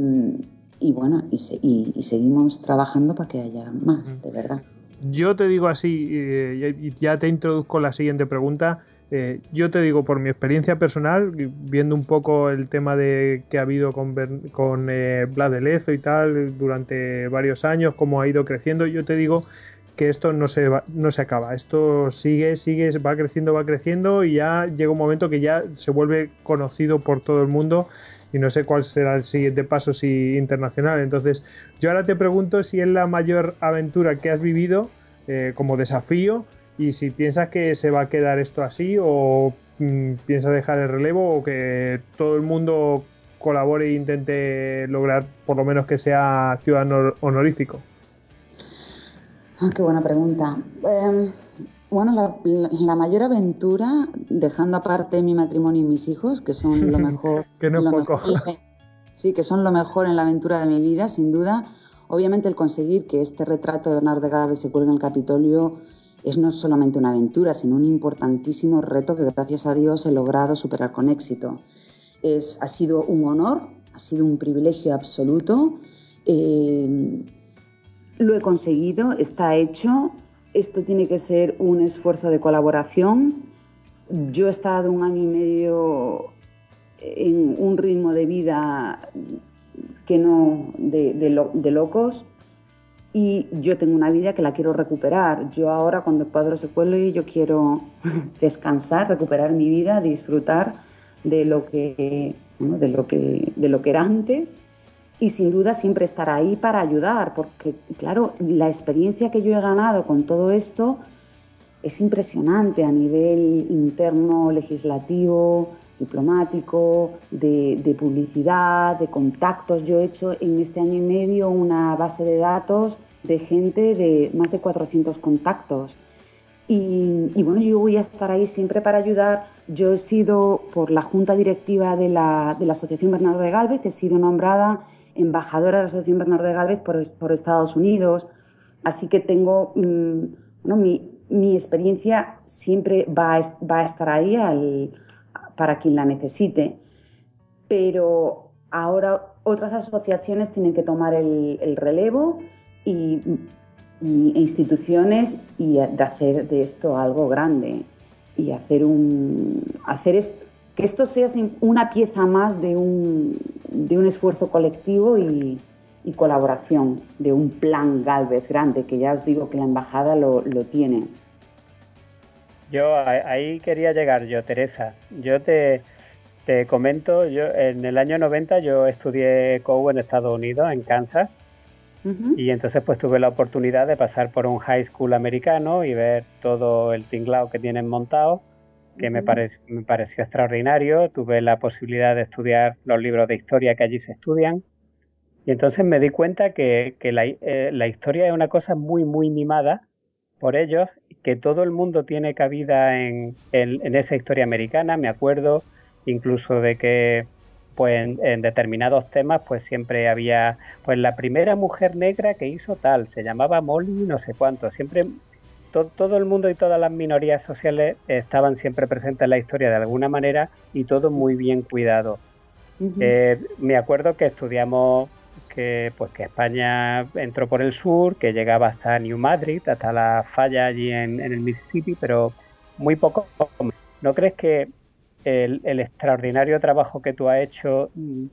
y bueno, y, y, seguimos trabajando para que haya más, de verdad. Yo te digo así, eh, y ya te introduzco la siguiente pregunta. Eh, yo te digo por mi experiencia personal, viendo un poco el tema de que ha habido con, con eh, Vlad de Lezo y tal durante varios años, cómo ha ido creciendo, yo te digo que esto no se, no se acaba, esto sigue, sigue, va creciendo, va creciendo y ya llega un momento que ya se vuelve conocido por todo el mundo y no sé cuál será el siguiente paso si internacional. Entonces, yo ahora te pregunto si es la mayor aventura que has vivido eh, como desafío y si piensas que se va a quedar esto así o mm, piensas dejar el relevo o que todo el mundo colabore e intente lograr por lo menos que sea ciudadano honorífico. Ah, qué buena pregunta. Em, bueno, la, mayor aventura, dejando aparte mi matrimonio y mis hijos, que son lo mejor. que no es poco. sí, que son lo mejor en la aventura de mi vida, sin duda. Obviamente el conseguir que este retrato de Bernardo de Galvez se cuelgue en el Capitolio es no solamente una aventura, sino un importantísimo reto que gracias a Dios he logrado superar con éxito. Es, ha sido un honor, ha sido un privilegio absoluto. Eh, lo he conseguido, está hecho esto tiene que ser un esfuerzo de colaboración. Yo he estado un año y medio en un ritmo de vida que no de, locos y yo tengo una vida que la quiero recuperar. Yo ahora cuando el cuadro se cuelgue yo quiero descansar, recuperar mi vida, disfrutar de lo que, de lo que, de lo que era antes y sin duda siempre estar ahí para ayudar, porque claro, la experiencia que yo he ganado con todo esto es impresionante a nivel interno, legislativo, diplomático, de, publicidad, de contactos. Yo he hecho en este año y medio una base de datos de gente de más de 400 contactos. Y, bueno, yo voy a estar ahí siempre para ayudar. Yo he sido, por la junta directiva de la, de la Asociación Bernardo de Galvez, he sido nombrada embajadora de la Asociación Bernardo de Galvez por, Estados Unidos, así que tengo, mm, mi, experiencia siempre va a, va a estar ahí para quien la necesite, pero ahora otras asociaciones tienen que tomar el, relevo y, instituciones y de hacer de esto algo grande y hacer un hacer esto que esto sea una pieza más de un, de un esfuerzo colectivo y, colaboración, de un plan Galvez grande, que ya os digo que la embajada lo, tiene. Yo ahí quería llegar yo, Teresa. Yo te, comento, yo en el año 90 yo estudié COU en Estados Unidos, en Kansas, y entonces pues tuve la oportunidad de pasar por un high school americano y ver todo el tinglao que tienen montado que me, me pareció extraordinario. Tuve la posibilidad de estudiar los libros de historia que allí se estudian. Y entonces me di cuenta que, que la, eh, la, historia es una cosa muy, muy mimada por ellos, que todo el mundo tiene cabida en, en, esa historia americana. Me acuerdo incluso de que pues en, en, determinados temas pues siempre había pues la primera mujer negra que hizo tal, se llamaba Molly no sé cuánto, siempre todo el mundo y todas las minorías sociales estaban siempre presentes en la historia de alguna manera y todo muy bien cuidado. Eh, me acuerdo que estudiamos que pues que España entró por el sur, que llegaba hasta New Madrid, hasta la falla allí en, el Mississippi, pero muy poco. ¿No crees que el, extraordinario trabajo que tú has hecho mm,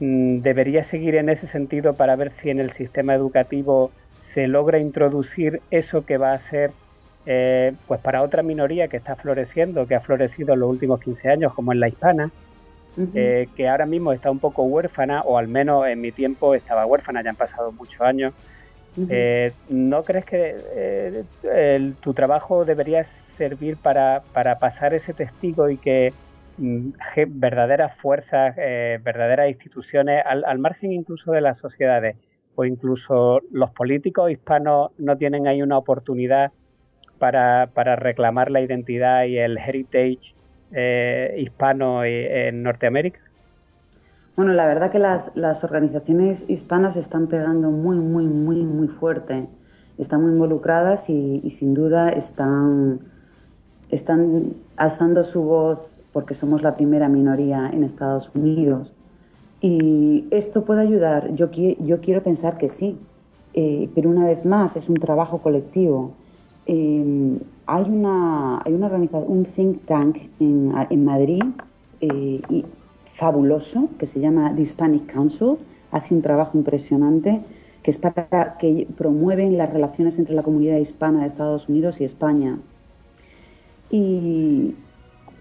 mm, debería seguir en ese sentido para ver si en el sistema educativo se logra introducir eso que va a ser eh, pues para otra minoría que está floreciendo, que ha florecido en los últimos 15 años, como en la hispana, eh, que ahora mismo está un poco huérfana, o al menos en mi tiempo estaba huérfana, ya han pasado muchos años. Eh, ¿No crees que tu trabajo debería servir para, para, pasar ese testigo y que verdaderas fuerzas, verdaderas instituciones, al, al margen incluso de las sociedades, o incluso los políticos hispanos no tienen ahí una oportunidad para, reclamar la identidad y el heritage eh, hispano en Norteamérica? Bueno, la verdad que las, las, organizaciones hispanas están pegando muy, muy, muy, muy fuerte. Están muy involucradas y, sin duda están, están alzando su voz porque somos la primera minoría en Estados Unidos. Y esto puede ayudar. Yo, yo quiero pensar que sí, eh, pero una vez más es un trabajo colectivo. Em, hay, una, hay una organización, un think tank en, en Madrid eh, y fabuloso que se llama The Hispanic Council. Hace un trabajo impresionante que es para que promueven las relaciones entre la comunidad hispana de Estados Unidos y España. Y,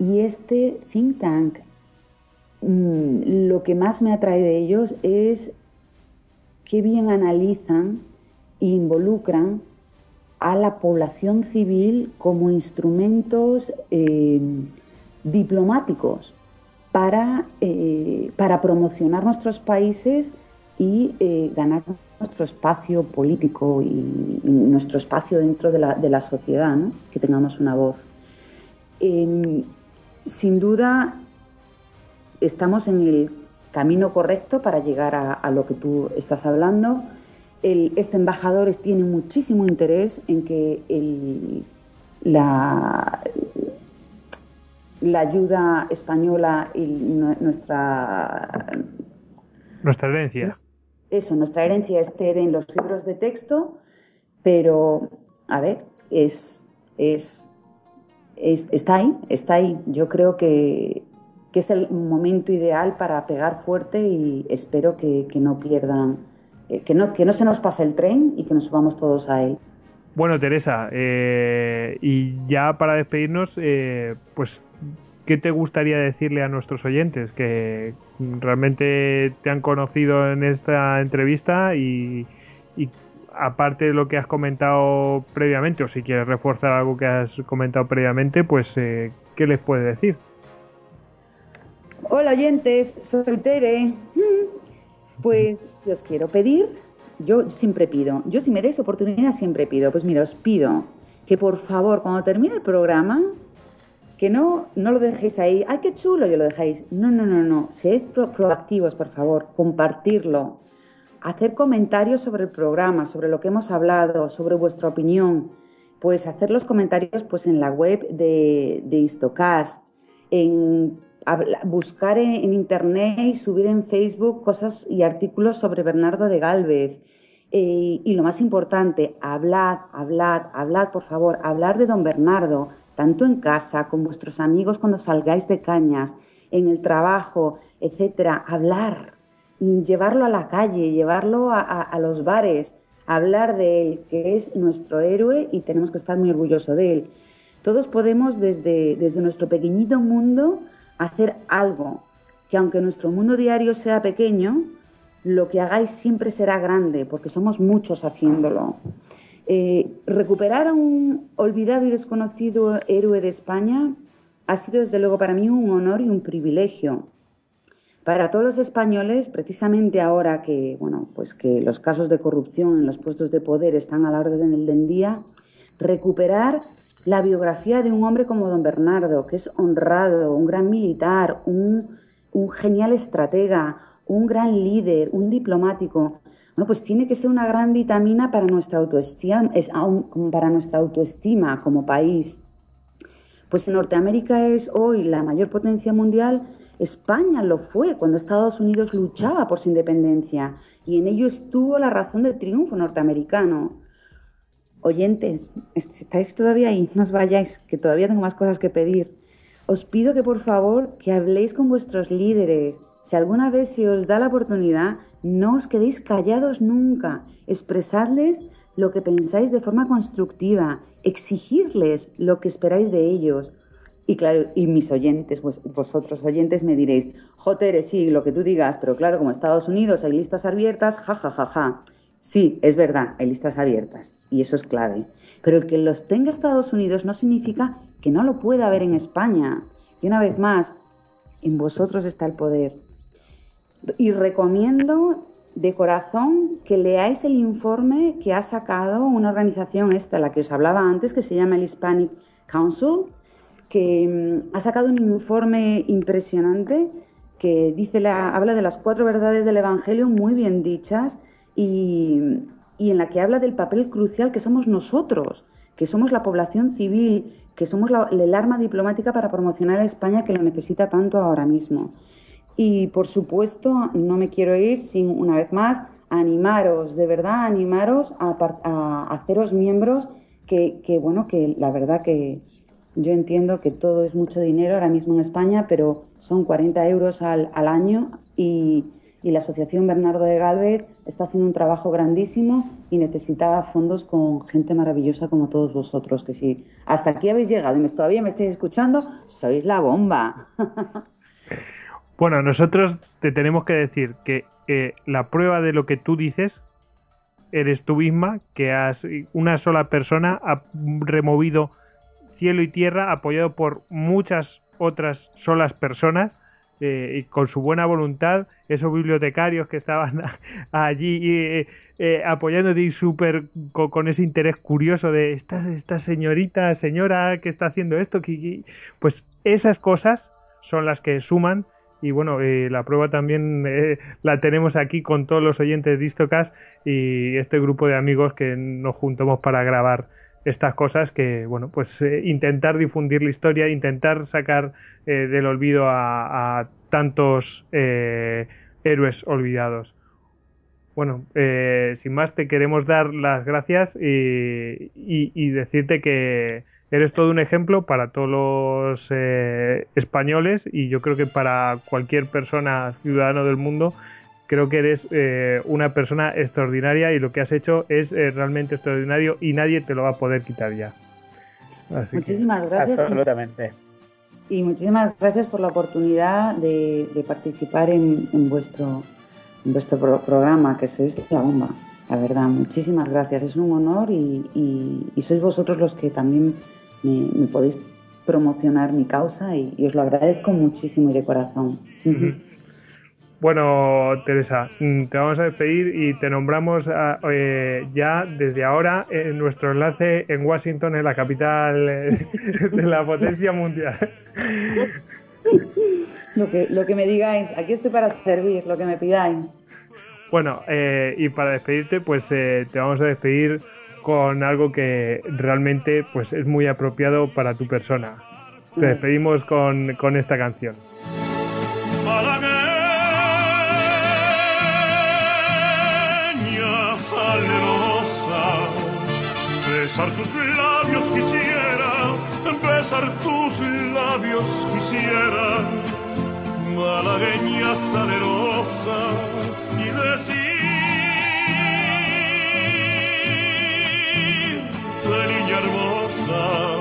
y este think tank mm, lo que más me atrae de ellos es qué bien analizan e involucran a la población civil como instrumentos eh, diplomáticos para, eh, para, promocionar nuestros países y eh, ganar nuestro espacio político y, nuestro espacio dentro de la, sociedad, que tengamos una voz. Sin duda, estamos en el camino correcto para llegar a, lo que tú estás hablando. este embajador tiene muchísimo interés en que la, la ayuda española y nuestra... Nuestra herencia. Eso, nuestra herencia esté en los libros de texto, pero, a ver, es, es, está ahí, está ahí. Yo creo que, es el momento ideal para pegar fuerte y espero que, no pierdan, eh, que no, que no se nos pase el tren y que nos subamos todos a él. Bueno, Teresa, eh, y ya para despedirnos, eh, pues, ¿qué te gustaría decirle a nuestros oyentes que realmente te han conocido en esta entrevista y, aparte de lo que has comentado previamente, o si quieres reforzar algo que has comentado previamente, pues, eh, ¿qué les puedes decir? Hola oyentes, soy Tere. Pues os quiero pedir yo siempre pido, yo si me dais oportunidad siempre pido, pues mira, os pido que por favor cuando termine el programa, que no, no lo dejéis ahí, ay, qué chulo, yo lo dejáis. No, no, no, no, sed proactivos, por favor, compartirlo, hacer comentarios sobre el programa, sobre lo que hemos hablado, sobre vuestra opinión, pues hacer los comentarios pues en la web de, de en buscar en, internet y subir en Facebook cosas y artículos sobre Bernardo de Galvez. Eh, y lo más importante, hablad, hablad, hablad, por favor, hablar de don Bernardo, tanto en casa, con vuestros amigos cuando salgáis de cañas, en el trabajo, etcétera. Hablar, llevarlo a la calle, llevarlo a, los bares, hablar de él, que es nuestro héroe y tenemos que estar muy orgullosos de él. Todos podemos desde, nuestro pequeñito mundo hacer algo, que aunque nuestro mundo diario sea pequeño, lo que hagáis siempre será grande, porque somos muchos haciéndolo. Eh, recuperar a un olvidado y desconocido héroe de España ha sido desde luego para mí un honor y un privilegio. Para todos los españoles, precisamente ahora que, bueno, pues que los casos de corrupción en los puestos de poder están a la orden del día, recuperar la biografía de un hombre como don Bernardo, que es honrado, un gran militar, un, genial estratega, un gran líder, un diplomático, bueno, pues tiene que ser una gran vitamina para nuestra autoestima, para nuestra autoestima como país. Pues Norteamérica es hoy la mayor potencia mundial, España lo fue cuando Estados Unidos luchaba por su independencia y en ello estuvo la razón del triunfo norteamericano. Oyentes, estáis todavía ahí, no os vayáis, que todavía tengo más cosas que pedir. Os pido que por favor que habléis con vuestros líderes. Si alguna vez se os da la oportunidad, no os quedéis callados nunca. Expresadles lo que pensáis de forma constructiva, exigirles lo que esperáis de ellos. Y claro, y mis oyentes, pues vosotros oyentes me diréis, Jotere, sí, lo que tú digas, pero claro, como Estados Unidos hay listas abiertas, ja, ja, ja, ja. Sí, es verdad, hay listas abiertas y eso es clave. Pero el que los tenga Estados Unidos no significa que no lo pueda haber en España. Y una vez más, en vosotros está el poder. Y recomiendo de corazón que leáis el informe que ha sacado una organización esta, la que os hablaba antes, que se llama el Hispanic Council, que mm, ha sacado un informe impresionante que dice la, habla de las cuatro verdades del Evangelio muy bien dichas y, en la que habla del papel crucial que somos nosotros, que somos la población civil, que somos el arma diplomática para promocionar a España que lo necesita tanto ahora mismo. Y por supuesto, no me quiero ir sin una vez más animaros, de verdad, animaros a, haceros miembros que, bueno, que la verdad que yo entiendo que todo es mucho dinero ahora mismo en España, pero son 40 euros al, al año y, y la Asociación Bernardo de Galvez está haciendo un trabajo grandísimo y necesita fondos con gente maravillosa como todos vosotros, que si hasta aquí habéis llegado y todavía me estáis escuchando, sois la bomba. Bueno, nosotros te tenemos que decir que eh, la prueba de lo que tú dices eres tú misma, que has una sola persona ha removido cielo y tierra apoyado por muchas otras solas personas eh, y con su buena voluntad, esos bibliotecarios que estaban allí eh, eh, apoyándote y súper con, ese interés curioso de esta, esta señorita, señora que está haciendo esto, pues esas cosas son las que suman y bueno, la prueba también la tenemos aquí con todos los oyentes de y este grupo de amigos que nos juntamos para grabar estas cosas que, bueno, pues eh, intentar difundir la historia, intentar sacar eh, del olvido a, tantos eh, héroes olvidados. Bueno, sin más te queremos dar las gracias y, decirte que eres todo un ejemplo para todos los españoles y yo creo que para cualquier persona ciudadano del mundo creo que eres eh, una persona extraordinaria y lo que has hecho es eh, realmente extraordinario y nadie te lo va a poder quitar ya. muchísimas gracias. Absolutamente. Y muchísimas gracias por la oportunidad de, participar en, vuestro, vuestro programa, que sois la bomba. La verdad, muchísimas gracias. Es un honor y, sois vosotros los que también me, podéis promocionar mi causa y, os lo agradezco muchísimo y de corazón. Bueno, Teresa, mm, te vamos a despedir y te nombramos ah, eh, ya desde ahora en nuestro enlace en Washington, en la capital eh, de la potencia mundial. Lo que, lo que me digáis, aquí estoy para servir, lo que me pidáis. Bueno, eh, y para despedirte, pues te vamos a despedir con algo que realmente pues, es muy apropiado para tu persona. Te despedimos con, con esta canción. Besar tus labios quisiera, besar tus labios quisiera, malagueña salerosa, y decir, niña hermosa,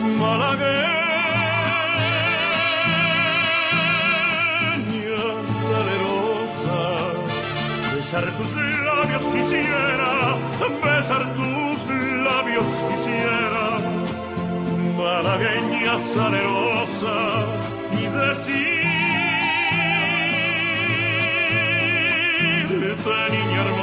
malagueña salerosa, besar tus labios quisiera, besar tus labios quisiera, malagueña salerosa, y decirte niña hermosa.